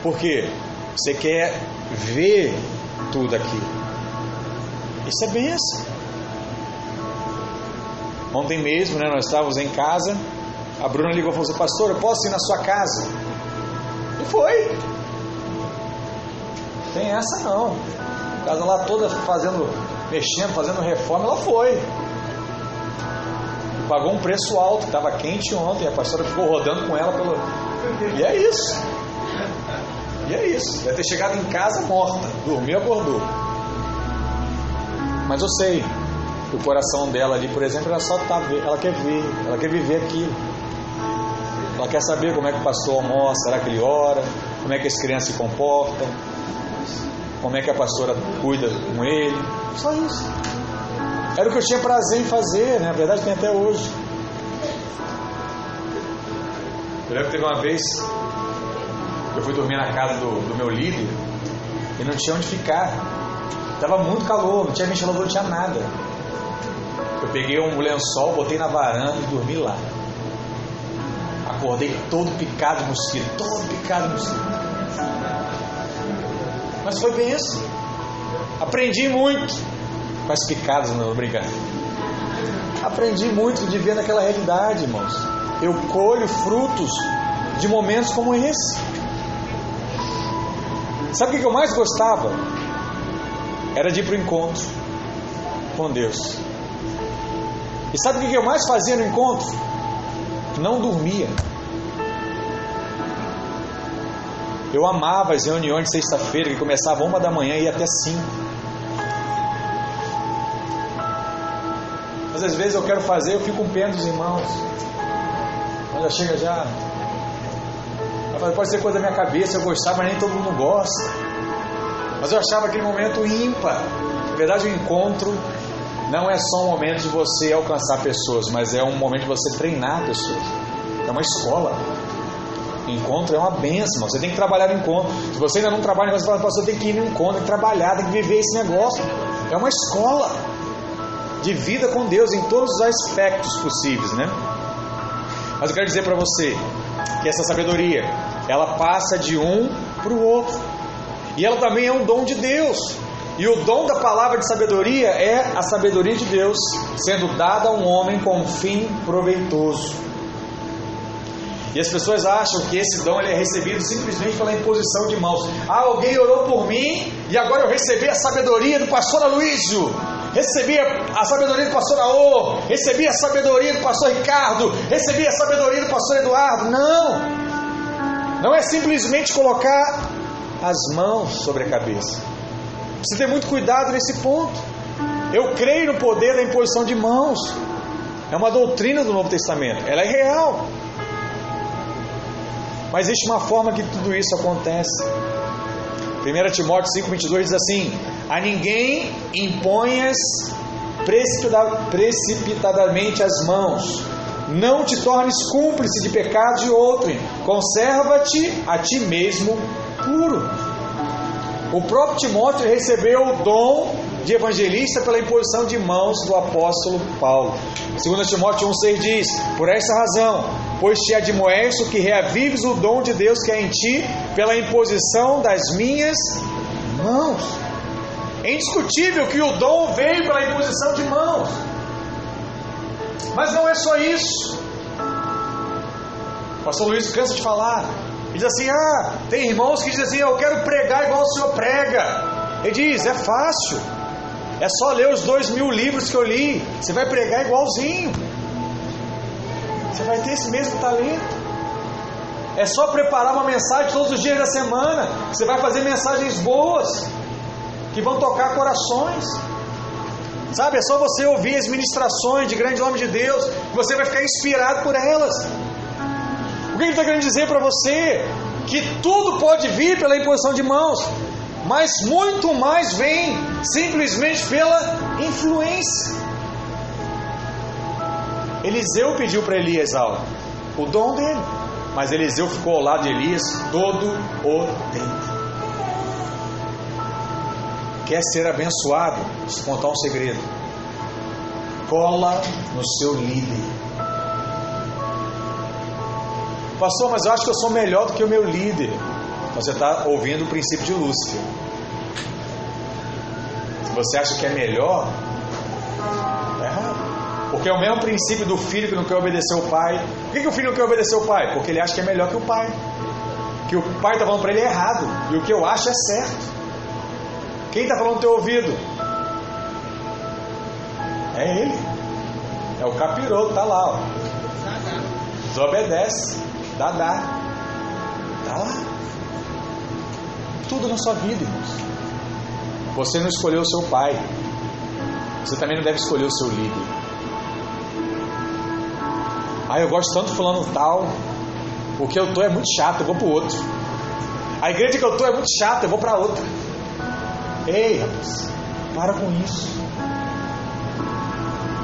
Porque você quer ver tudo aquilo. Isso é benção. Ontem mesmo, né, nós estávamos em casa. A Bruna ligou e falou assim: Pastor, eu posso ir na sua casa? E foi. Tem essa não. Casa lá toda fazendo, mexendo, fazendo reforma, ela foi. Pagou um preço alto, estava quente ontem, a pastora ficou rodando com ela pelo. E é isso. E é isso. Deve ter chegado em casa morta, dormiu, acordou. Mas eu sei que o coração dela ali, por exemplo, ela só tá, ela quer ver, ela quer viver aquilo. Ela quer saber como é que o pastor almoça, será que ele ora, como é que as crianças se comportam, como é que a pastora cuida com ele. Só isso. Era o que eu tinha prazer em fazer, né? Na verdade tem até hoje. Eu lembro que teve uma vez eu fui dormir na casa do, do meu líder e não tinha onde ficar. Tava muito calor, não tinha ventilador, não tinha nada. Eu peguei um lençol, botei na varanda e dormi lá. Acordei todo picado de mosquito, todo picado de mosquito. Mas foi benção. Aprendi muito com as picadas, não brincando. Aprendi muito de ver naquela realidade, irmãos. Eu colho frutos de momentos como esse. Sabe o que eu mais gostava? Era de ir para o encontro com Deus. E sabe o que eu mais fazia no encontro? Não dormia. Eu amava as reuniões de sexta-feira que começavam uma da manhã e ia até cinco. Mas às vezes eu quero fazer, eu fico com pena dos irmãos. Mas já chega já. Pode ser coisa da minha cabeça, eu gostava, mas nem todo mundo gosta. Mas eu achava aquele momento ímpar. Na verdade, o encontro não é só um momento de você alcançar pessoas, mas é um momento de você treinar pessoas. É uma escola. Encontro é uma benção, você tem que trabalhar no encontro. Se você ainda não trabalha, você fala, você tem que ir no encontro, tem que trabalhar, tem que viver esse negócio. É uma escola de vida com Deus em todos os aspectos possíveis, né? Mas eu quero dizer para você que essa sabedoria, ela passa de um para o outro. E ela também é um dom de Deus. E o dom da palavra de sabedoria é a sabedoria de Deus, sendo dada a um homem com um fim proveitoso. E as pessoas acham que esse dom ele é recebido simplesmente pela imposição de mãos. Ah, alguém orou por mim e agora eu recebi a sabedoria do pastor Aloysio. Recebi a sabedoria do pastor Aô, recebi a sabedoria do pastor Ricardo, recebi a sabedoria do pastor Eduardo. Não! Não é simplesmente colocar as mãos sobre a cabeça. Precisa ter muito cuidado nesse ponto. Eu creio no poder da imposição de mãos. É uma doutrina do Novo Testamento. Ela é real. Mas existe uma forma que tudo isso acontece. 1 Timóteo 5,22 diz assim: A ninguém imponhas precipitadamente as mãos, não te tornes cúmplice de pecado de outrem, conserva-te a ti mesmo puro. O próprio Timóteo recebeu o dom de evangelista pela imposição de mãos do apóstolo Paulo. 2 Timóteo 1,6 diz: Por esta razão, pois te admoesto que reavives o dom de Deus que é em ti, pela imposição das minhas mãos. É indiscutível que o dom veio pela imposição de mãos. Mas não é só isso. O pastor Luiz cansa de falar. Ele diz assim: Ah, tem irmãos que dizem assim: Eu quero pregar igual o senhor prega. Ele diz: É fácil. É só ler os dois mil livros que eu li. Você vai pregar igualzinho. Você vai ter esse mesmo talento. É só preparar uma mensagem todos os dias da semana. Você vai fazer mensagens boas que vão tocar corações. Sabe, é só você ouvir as ministrações de grande nome de Deus, você vai ficar inspirado por elas. O que ele está querendo dizer para você? Que tudo pode vir pela imposição de mãos, mas muito mais vem simplesmente pela influência. Eliseu pediu para Elias algo, o dom dele, mas Eliseu ficou ao lado de Elias todo o tempo. Quer ser abençoado? Vou contar um segredo. Cola no seu líder. Pastor, mas eu acho que eu sou melhor do que o meu líder. Você está ouvindo o princípio de Lúcifer. Se você acha que é melhor, está errado. Porque é o mesmo princípio do filho que não quer obedecer o pai. Por que, que o filho não quer obedecer o pai? Porque ele acha que é melhor que o pai. Que o pai está falando para ele é errado. E o que eu acho é certo. Quem está falando no teu ouvido? É ele. É o capiroto, tá lá, ó. Desobedece. Dadá. Tá lá. Tudo na sua vida, irmãos. Você não escolheu o seu pai. Você também não deve escolher o seu líder. Ah, eu gosto tanto de fulano tal. O que eu tô é muito chato, eu vou pro outro. A igreja que eu tô é muito chata, eu vou para outra. Ei, rapaz, para com isso.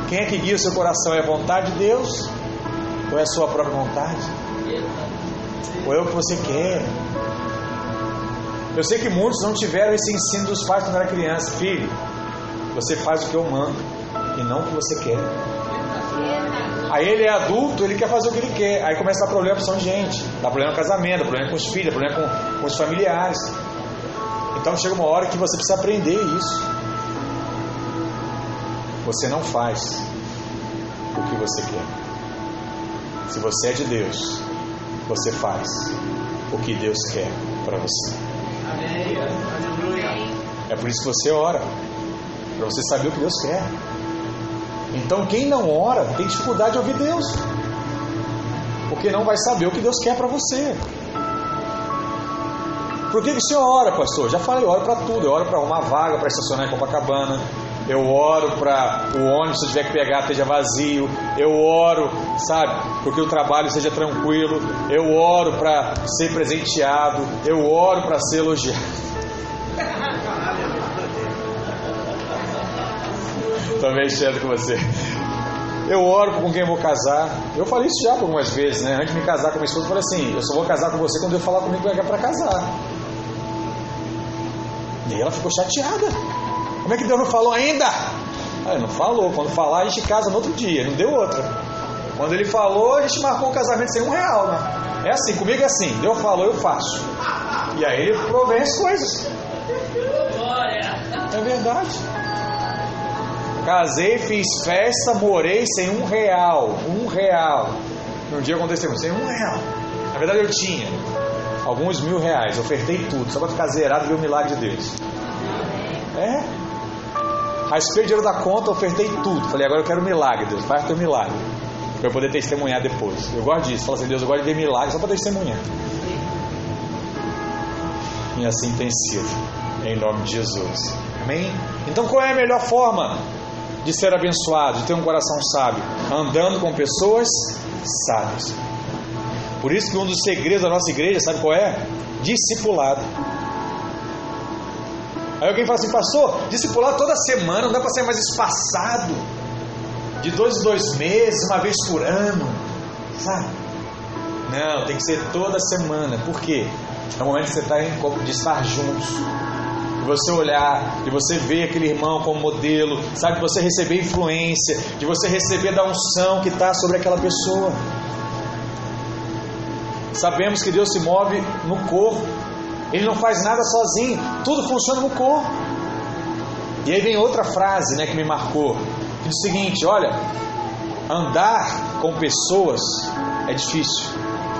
Quem é que guia o seu coração? É a vontade de Deus? Ou é a sua própria vontade? Ou é o que você quer? Eu sei que muitos não tiveram esse ensino dos pais quando era criança. Filho, você faz o que eu mando e não o que você quer. Aí ele é adulto, ele quer fazer o que ele quer. Aí começa a dar problema para de gente. Dá problema no casamento, dá problema com os filhos, dá problema com, com os familiares. Então chega uma hora que você precisa aprender isso. Você não faz o que você quer. Se você é de Deus, você faz o que Deus quer para você. É por isso que você ora, para você saber o que Deus quer. Então quem não ora tem dificuldade de ouvir Deus. Porque não vai saber o que Deus quer para você. Por que, que o senhor ora, pastor? Já falei, eu oro para tudo. Eu oro para arrumar vaga para estacionar em Copacabana. Eu oro para o ônibus, se tiver que pegar, esteja vazio. Eu oro, sabe, porque o trabalho seja tranquilo. Eu oro para ser presenteado. Eu oro para ser elogiado. Estou mexendo com você. Eu oro com quem eu vou casar. Eu falei isso já algumas vezes, né? Antes de me casar com minha esposa, eu falei assim: eu só vou casar com você quando eu falar comigo que é para casar. E aí ela ficou chateada. Como é que Deus não falou ainda? Ah, não falou. Quando falar, a gente casa no outro dia. Não deu outra. Quando ele falou, a gente marcou o casamento sem um real, né? É assim, comigo é assim. Deus falou, eu faço. E aí ele provém as coisas. É verdade. Casei, fiz festa, morei sem um real. Um real. Um dia aconteceu, sem um real. Na verdade eu tinha alguns mil reais, ofertei tudo, só para ficar zerado e ver o milagre de Deus. É. Raspei o dinheiro da conta, ofertei tudo. Falei, agora eu quero um milagre, Deus, faz teu milagre. Para eu poder testemunhar depois. Eu gosto disso. Fala assim, Deus, eu gosto de ver milagre só para testemunhar. E assim tem sido. Em nome de Jesus. Amém? Então qual é a melhor forma de ser abençoado, de ter um coração sábio, andando com pessoas sábias. Por isso que um dos segredos da nossa igreja, sabe qual é? Discipulado. Aí alguém fala assim, pastor, discipulado toda semana, não dá para ser mais espaçado. De dois em dois meses, uma vez por ano. Sabe? Não, tem que ser toda semana. Por quê? É o momento que você está de estar juntos de você olhar, de você ver aquele irmão como modelo, sabe, de você receber influência, de você receber da unção que está sobre aquela pessoa. Sabemos que Deus se move no corpo, Ele não faz nada sozinho, tudo funciona no corpo. E aí vem outra frase né, que me marcou, que diz o seguinte: olha, andar com pessoas é difícil,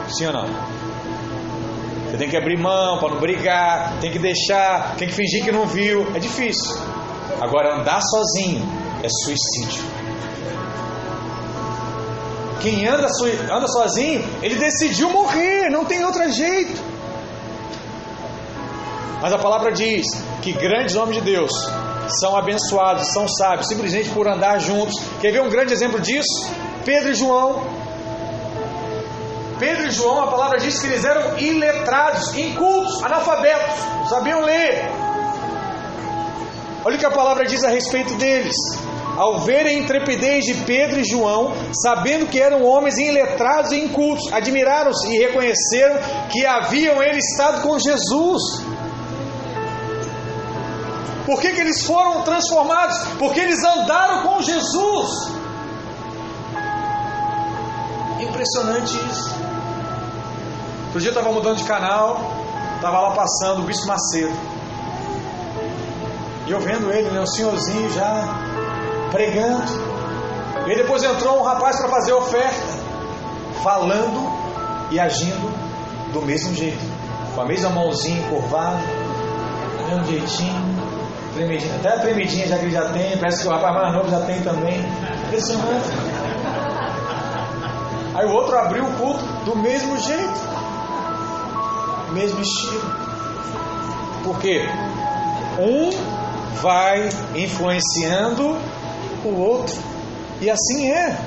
sim ou não? Você tem que abrir mão para não brigar, tem que deixar, tem que fingir que não viu. É difícil. Agora, andar sozinho é suicídio. Quem anda, anda sozinho, ele decidiu morrer, não tem outro jeito. Mas a palavra diz que grandes homens de Deus são abençoados, são sábios, simplesmente por andar juntos. Quer ver um grande exemplo disso? Pedro e João. Pedro e João, a palavra diz que eles eram iletrados, incultos, analfabetos, não sabiam ler. Olha o que a palavra diz a respeito deles. Ao verem a intrepidez de Pedro e João, sabendo que eram homens iletrados e incultos, admiraram-se e reconheceram que haviam eles estado com Jesus. Por que, que eles foram transformados? Porque eles andaram com Jesus. Impressionante isso. Outro dia eu estava mudando de canal, estava lá passando o Bispo Macedo. E eu vendo ele, né, senhorzinho já pregando. E depois entrou um rapaz para fazer oferta, falando e agindo do mesmo jeito, com a mesma mãozinha encurvada, do mesmo jeitinho, tremidinha, até a tremidinha já que ele já tem, parece que o rapaz mais novo já tem também. Impressionante. Aí o outro abriu o culto do mesmo jeito mesmo estilo. Porque um vai influenciando o outro. E assim é.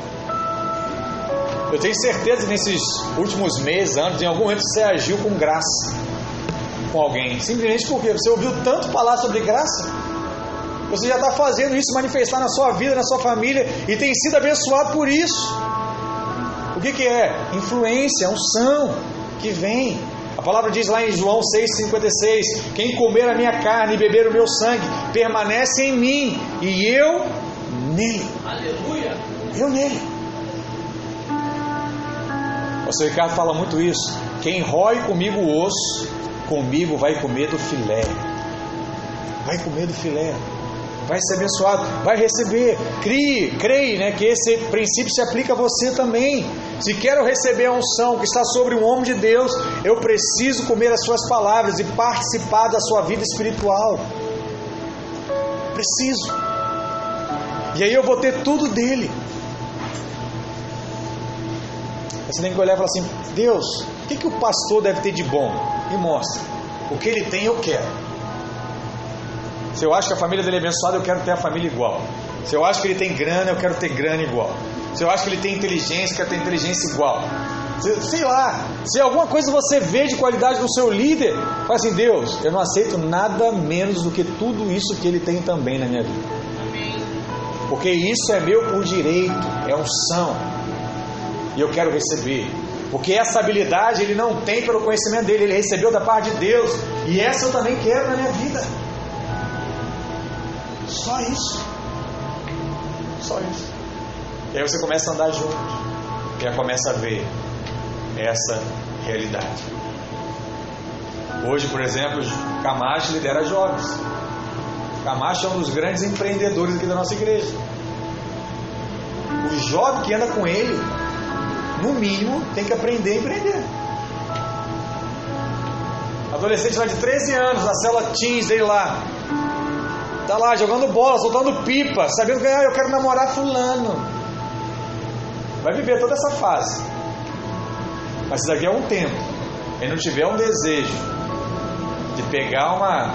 Eu tenho certeza que nesses últimos meses, anos, em algum momento você agiu com graça com alguém. Simplesmente porque você ouviu tanto falar sobre graça. Você já está fazendo isso manifestar na sua vida, na sua família e tem sido abençoado por isso. O que, que é? Influência, unção que vem palavra diz lá em João 6,56: Quem comer a minha carne e beber o meu sangue permanece em mim e eu nele. Aleluia! Eu nele. O seu Ricardo fala muito isso. Quem rói comigo o osso, comigo vai comer do filé. Vai comer do filé. Vai ser abençoado, vai receber. Crie, creia, né, que esse princípio se aplica a você também. Se quero receber a unção que está sobre um homem de Deus, eu preciso comer as suas palavras e participar da sua vida espiritual. Preciso. E aí eu vou ter tudo dele. Você tem que olhar e falar assim: Deus, o que, que o pastor deve ter de bom? Me mostra. O que ele tem, eu quero. Se eu acho que a família dele é abençoada, eu quero ter a família igual. Se eu acho que ele tem grana, eu quero ter grana igual. Se eu acho que ele tem inteligência, eu quero ter inteligência igual. Se, sei lá, se alguma coisa você vê de qualidade no seu líder, fala assim: Deus, eu não aceito nada menos do que tudo isso que ele tem também na minha vida. Porque isso é meu por direito, é unção. E eu quero receber. Porque essa habilidade ele não tem pelo conhecimento dele, ele recebeu da parte de Deus. E essa eu também quero na minha vida. Só isso. Só isso. E aí você começa a andar junto. Aí começa a ver essa realidade. Hoje, por exemplo, Camacho lidera jovens. Camacho é um dos grandes empreendedores aqui da nossa igreja. O jovem que anda com ele, no mínimo, tem que aprender a empreender. Adolescente lá de 13 anos, na célula teens dele lá. Tá lá jogando bola, soltando pipa, sabendo que ah, eu quero namorar fulano. Vai viver toda essa fase. Mas isso daqui é um tempo. Ele não tiver um desejo de pegar uma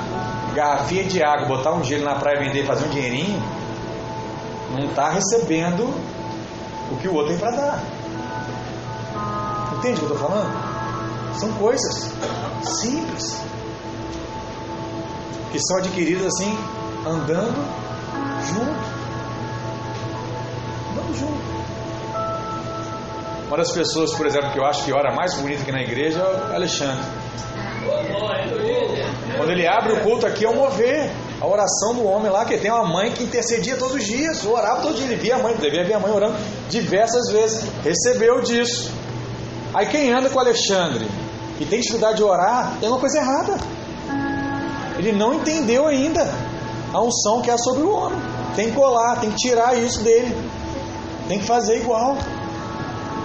garrafinha de água, botar um gelo na praia, vender, fazer um dinheirinho, não está recebendo o que o outro tem para dar. Entende o que eu estou falando? São coisas simples que são adquiridas assim, andando junto. Andando junto. Uma das pessoas, por exemplo, que eu acho que ora mais bonita aqui na igreja é o Alexandre. Quando ele abre o culto aqui, é um mover. A oração do homem lá, que tem uma mãe que intercedia todos os dias, orava todo dia. Ele via a mãe, devia ver a mãe orando diversas vezes. Recebeu disso. Aí quem anda com o Alexandre e tem dificuldade de orar, tem uma coisa errada. Ele não entendeu ainda a unção que é sobre o homem. Tem que colar, tem que tirar isso dele. Tem que fazer igual.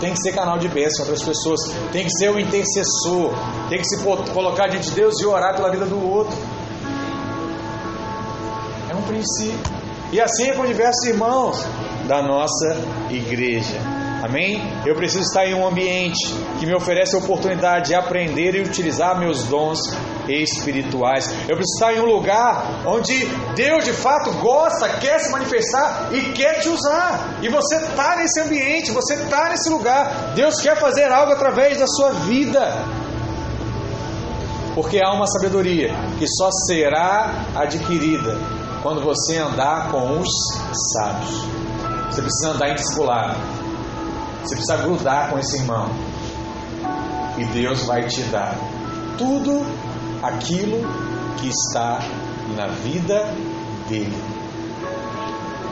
Tem que ser canal de bênção para outras pessoas. Tem que ser o intercessor. Tem que se colocar diante de Deus e orar pela vida do outro. É um princípio. E assim é com diversos irmãos da nossa igreja. Amém? Eu preciso estar em um ambiente que me oferece a oportunidade de aprender e utilizar meus dons espirituais. Eu preciso estar em um lugar onde Deus de fato gosta, quer se manifestar e quer te usar. E você está nesse ambiente, você está nesse lugar. Deus quer fazer algo através da sua vida. Porque há uma sabedoria que só será adquirida quando você andar com os sábios. Você precisa andar em discipulado. Você precisa grudar com esse irmão. E Deus vai te dar tudo aquilo que está na vida dele.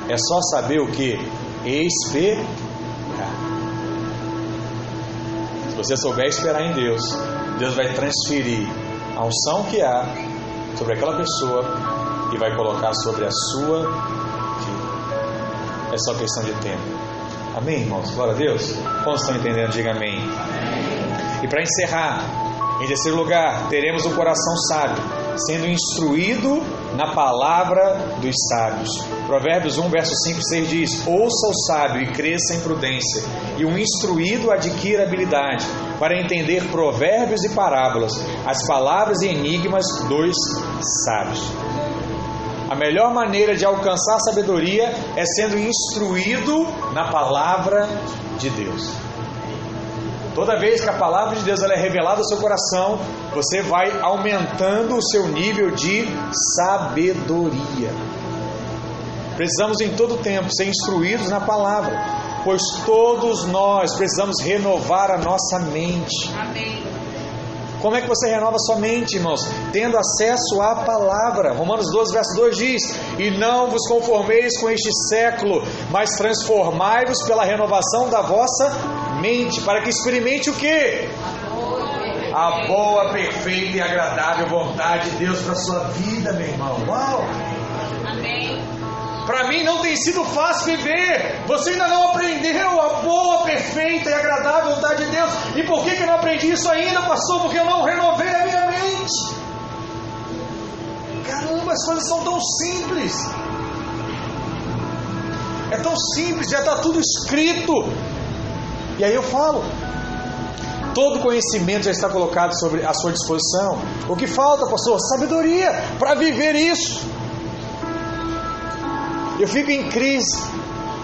É só saber o que? Esperar. Se você souber esperar em Deus, Deus vai transferir a unção que há sobre aquela pessoa e vai colocar sobre a sua vida. É só questão de tempo. Amém, irmãos? Glória a Deus. Quantos estão entendendo? Diga amém. amém. E para encerrar, em terceiro lugar, teremos um coração sábio, sendo instruído na palavra dos sábios. Provérbios 1, verso 5 e 6 diz: Ouça o sábio e cresça em prudência, e o instruído adquira habilidade para entender provérbios e parábolas, as palavras e enigmas dos sábios. A melhor maneira de alcançar sabedoria é sendo instruído na palavra de Deus. Toda vez que a palavra de Deus é revelada ao seu coração, você vai aumentando o seu nível de sabedoria. Precisamos em todo tempo ser instruídos na palavra, pois todos nós precisamos renovar a nossa mente. Amém. Como é que você renova sua mente, irmãos? Tendo acesso à palavra. Romanos 12, verso 2 diz: E não vos conformeis com este século, mas transformai-vos pela renovação da vossa mente para que experimente o quê? A boa, perfeita e agradável vontade de Deus para sua vida, meu irmão. Uau! Para mim não tem sido fácil viver. Você ainda não aprendeu a boa, perfeita e agradável vontade de Deus. E por que, que eu não aprendi isso ainda, pastor? Porque eu não renovei a minha mente. Caramba, as coisas são tão simples. É tão simples, já está tudo escrito. E aí eu falo, todo conhecimento já está colocado sobre a sua disposição. O que falta, pastor? Sabedoria para viver isso. Eu fico em crise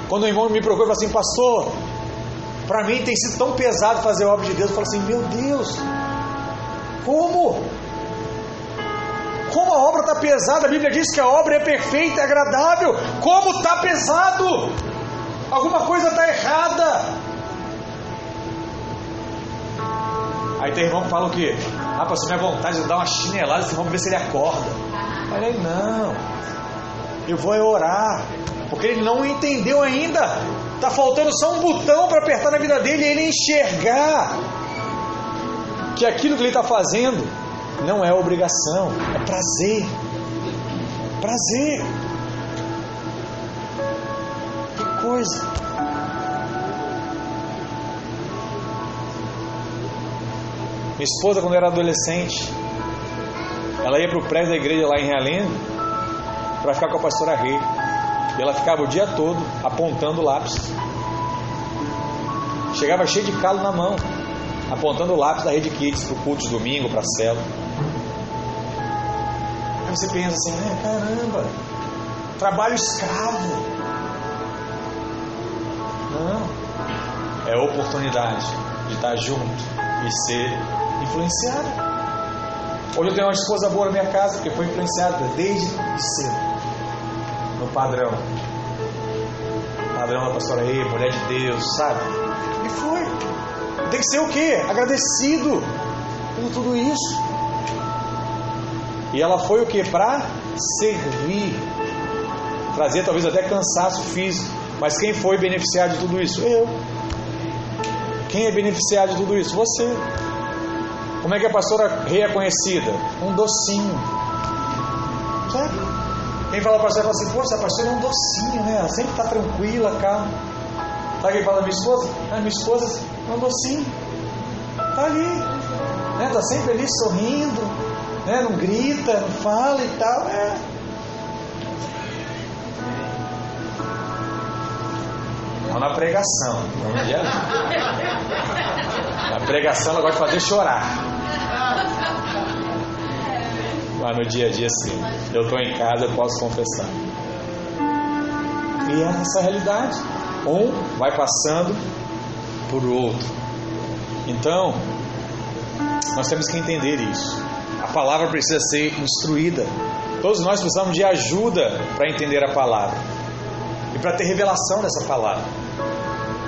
quando o irmão me procura e fala assim, pastor, para mim tem sido tão pesado fazer a obra de Deus. Eu falo assim, meu Deus, como? Como a obra está pesada? A Bíblia diz que a obra é perfeita, é agradável. Como está pesado? Alguma coisa está errada. Aí tem irmão que fala o quê? Ah, pastor, minha vontade de dar uma chinelada, vamos ver se ele acorda. Falei, não. Eu vou orar. Porque ele não entendeu ainda. Está faltando só um botão para apertar na vida dele e ele enxergar que aquilo que ele está fazendo não é obrigação, é prazer. Prazer. Que coisa. Minha esposa, quando era adolescente, ela ia para o prédio da igreja lá em Realengo para ficar com a pastora Rei. E ela ficava o dia todo apontando lápis. Chegava cheio de calo na mão, apontando o lápis da Rede Kids para o culto de domingo, para a célula. Aí você pensa assim, né? caramba, trabalho escravo. Não. É oportunidade de estar junto e ser influenciado. Hoje eu tenho uma esposa boa na minha casa, porque foi influenciada desde cedo. Padrão. Padrão da pastora aí, mulher de Deus, sabe? E foi. Tem que ser o quê? Agradecido por tudo isso. E ela foi o que? Para servir. Trazer talvez até cansaço físico. Mas quem foi beneficiado de tudo isso? Eu. Quem é beneficiado de tudo isso? Você. Como é que a pastora reconhecida? Um docinho. Quem fala para você fala assim, poxa, a pastora é um docinho, né? Ela sempre está tranquila, calma. Sabe quem fala minha esposa? Ah, minha esposa é um docinho. Está ali. Né? Tá sempre ali sorrindo né? não grita, não fala e tal. É. Não na pregação, não dia Na pregação ela gosta de fazer chorar. Mas no dia a dia sim. Eu estou em casa, eu posso confessar. E é essa realidade. Um vai passando por outro. Então, nós temos que entender isso. A palavra precisa ser instruída. Todos nós precisamos de ajuda para entender a palavra e para ter revelação dessa palavra.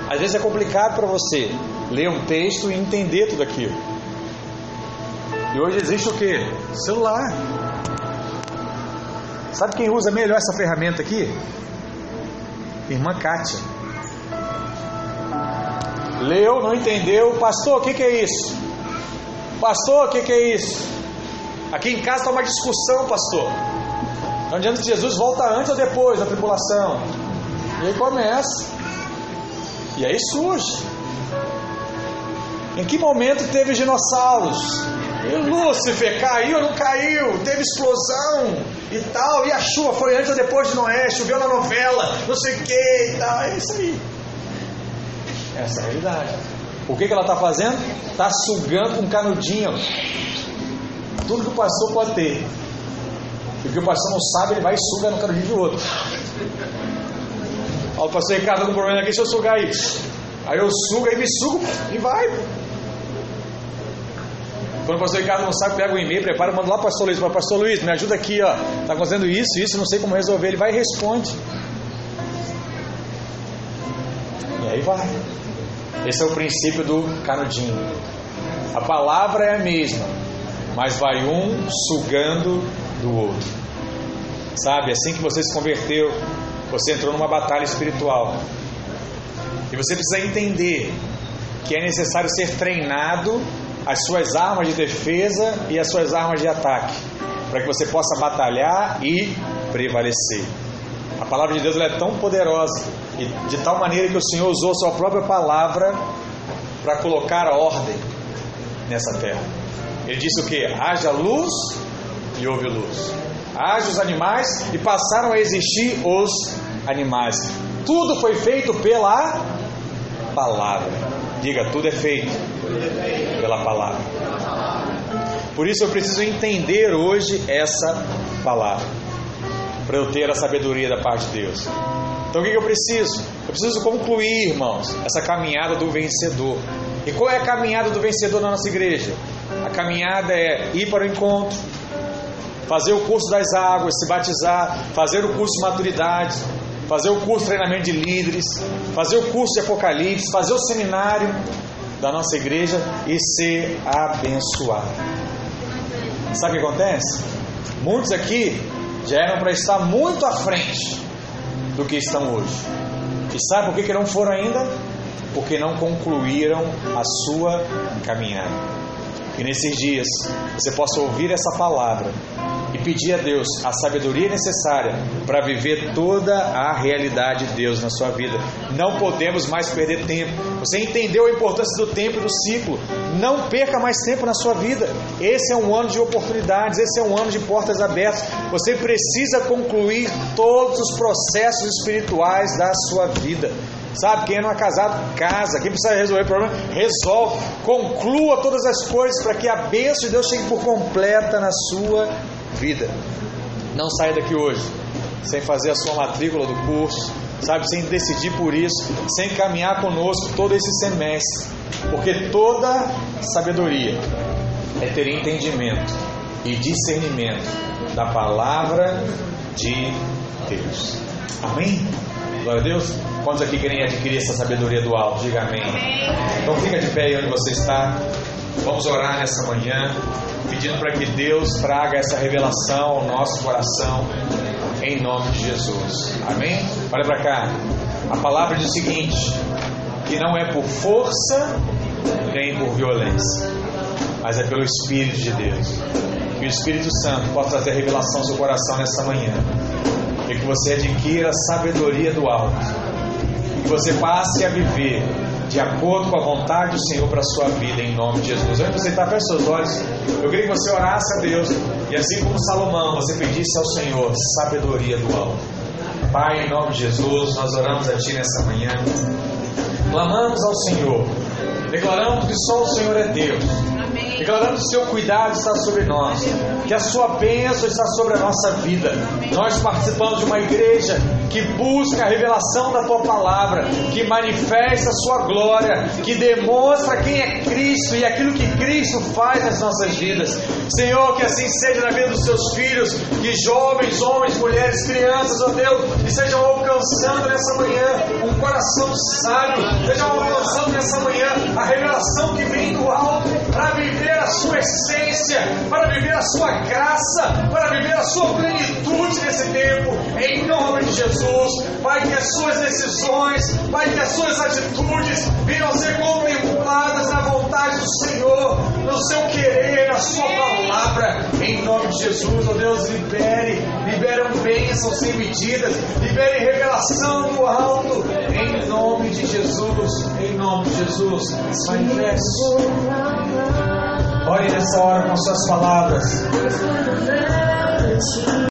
Às vezes é complicado para você ler um texto e entender tudo aquilo. E hoje existe o que? Celular. Sabe quem usa melhor essa ferramenta aqui? Irmã Kátia. Leu, não entendeu. Pastor, o que, que é isso? Pastor, o que, que é isso? Aqui em casa está uma discussão, pastor. Não adianta que Jesus volta antes ou depois da tribulação. E aí começa. E aí surge. Em que momento teve dinossauros? E Lúcifer caiu não caiu? Teve explosão e tal. E a chuva foi antes ou depois de Noé? Choveu na novela, não sei o que e tal. É isso aí. Essa é a realidade. O que, que ela está fazendo? Está sugando um canudinho tudo que o pastor pode ter. E o que o pastor não sabe, ele vai e suga no canudinho de outro. Ó, o pastor Ricardo com um problema aqui, deixa eu sugar aí. Aí eu sugo, aí me sugo e vai. Quando o pastor Ricardo não sabe, pega o um e-mail, prepara, manda lá para o pastor Luiz. Para pastor Luiz, me ajuda aqui, ó. Está acontecendo isso, isso, não sei como resolver. Ele vai e responde. E aí vai. Esse é o princípio do canudinho. A palavra é a mesma, mas vai um sugando do outro. Sabe, assim que você se converteu, você entrou numa batalha espiritual. E você precisa entender que é necessário ser treinado as suas armas de defesa e as suas armas de ataque, para que você possa batalhar e prevalecer. A palavra de Deus é tão poderosa e de tal maneira que o Senhor usou sua própria palavra para colocar a ordem nessa terra. Ele disse o que? Haja luz e houve luz. Haja os animais e passaram a existir os animais. Tudo foi feito pela palavra. Diga, tudo é feito pela palavra. Por isso eu preciso entender hoje essa palavra, para eu ter a sabedoria da parte de Deus. Então o que eu preciso? Eu preciso concluir, irmãos, essa caminhada do vencedor. E qual é a caminhada do vencedor na nossa igreja? A caminhada é ir para o encontro, fazer o curso das águas, se batizar, fazer o curso de maturidade, fazer o curso de treinamento de líderes, fazer o curso de Apocalipse, fazer o seminário da nossa igreja e ser abençoado. Sabe o que acontece? Muitos aqui já eram para estar muito à frente do que estão hoje. E sabe por que, que não foram ainda? Porque não concluíram a sua caminhada. Que nesses dias você possa ouvir essa palavra pedir a Deus a sabedoria necessária para viver toda a realidade de Deus na sua vida. Não podemos mais perder tempo. Você entendeu a importância do tempo e do ciclo. Não perca mais tempo na sua vida. Esse é um ano de oportunidades, esse é um ano de portas abertas. Você precisa concluir todos os processos espirituais da sua vida. Sabe, quem não é casado, casa. Quem precisa resolver problema, resolve. Conclua todas as coisas para que a bênção de Deus chegue por completa na sua vida. Não saia daqui hoje sem fazer a sua matrícula do curso, sabe, sem decidir por isso, sem caminhar conosco todo esse semestre, porque toda sabedoria é ter entendimento e discernimento da palavra de Deus. Amém? Glória a Deus. Quantos aqui querem adquirir essa sabedoria do alto? Diga amém. Então fica de pé aí onde você está. Vamos orar nessa manhã, pedindo para que Deus traga essa revelação ao nosso coração, em nome de Jesus. Amém? Olha para cá. A palavra diz o seguinte: que não é por força nem por violência, mas é pelo Espírito de Deus. Que o Espírito Santo possa trazer revelação ao seu coração nessa manhã. E que você adquira a sabedoria do alto. Que você passe a viver de acordo com a vontade do Senhor para a sua vida, em nome de Jesus. Antes de você estar, feche seus olhos. Eu queria que você orasse a Deus e, assim como Salomão, você pedisse ao Senhor sabedoria do alto. Pai, em nome de Jesus, nós oramos a Ti nessa manhã. Clamamos ao Senhor, declaramos que só o Senhor é Deus. Declaramos que o seu cuidado está sobre nós, que a sua bênção está sobre a nossa vida. Nós participamos de uma igreja que busca a revelação da tua palavra, que manifesta a sua glória, que demonstra quem é Cristo e aquilo que Cristo faz nas nossas vidas. Senhor, que assim seja na vida dos seus filhos, que jovens, homens, mulheres, crianças, ó Deus, estejam alcançando nessa manhã um coração sábio, estejam alcançando nessa manhã a revelação que vem do alto para sua essência, para viver a sua graça, para viver a sua plenitude nesse tempo, em nome de Jesus. Pai, que as suas decisões, Pai, que as suas atitudes venham ser contempladas na vontade do Senhor, no seu querer, na sua palavra, em nome de Jesus, ó Deus, libere, libere bênçãos sem medidas, libere revelação do alto, em nome de Jesus, em nome de Jesus, manifeste. Ore nessa hora com suas palavras.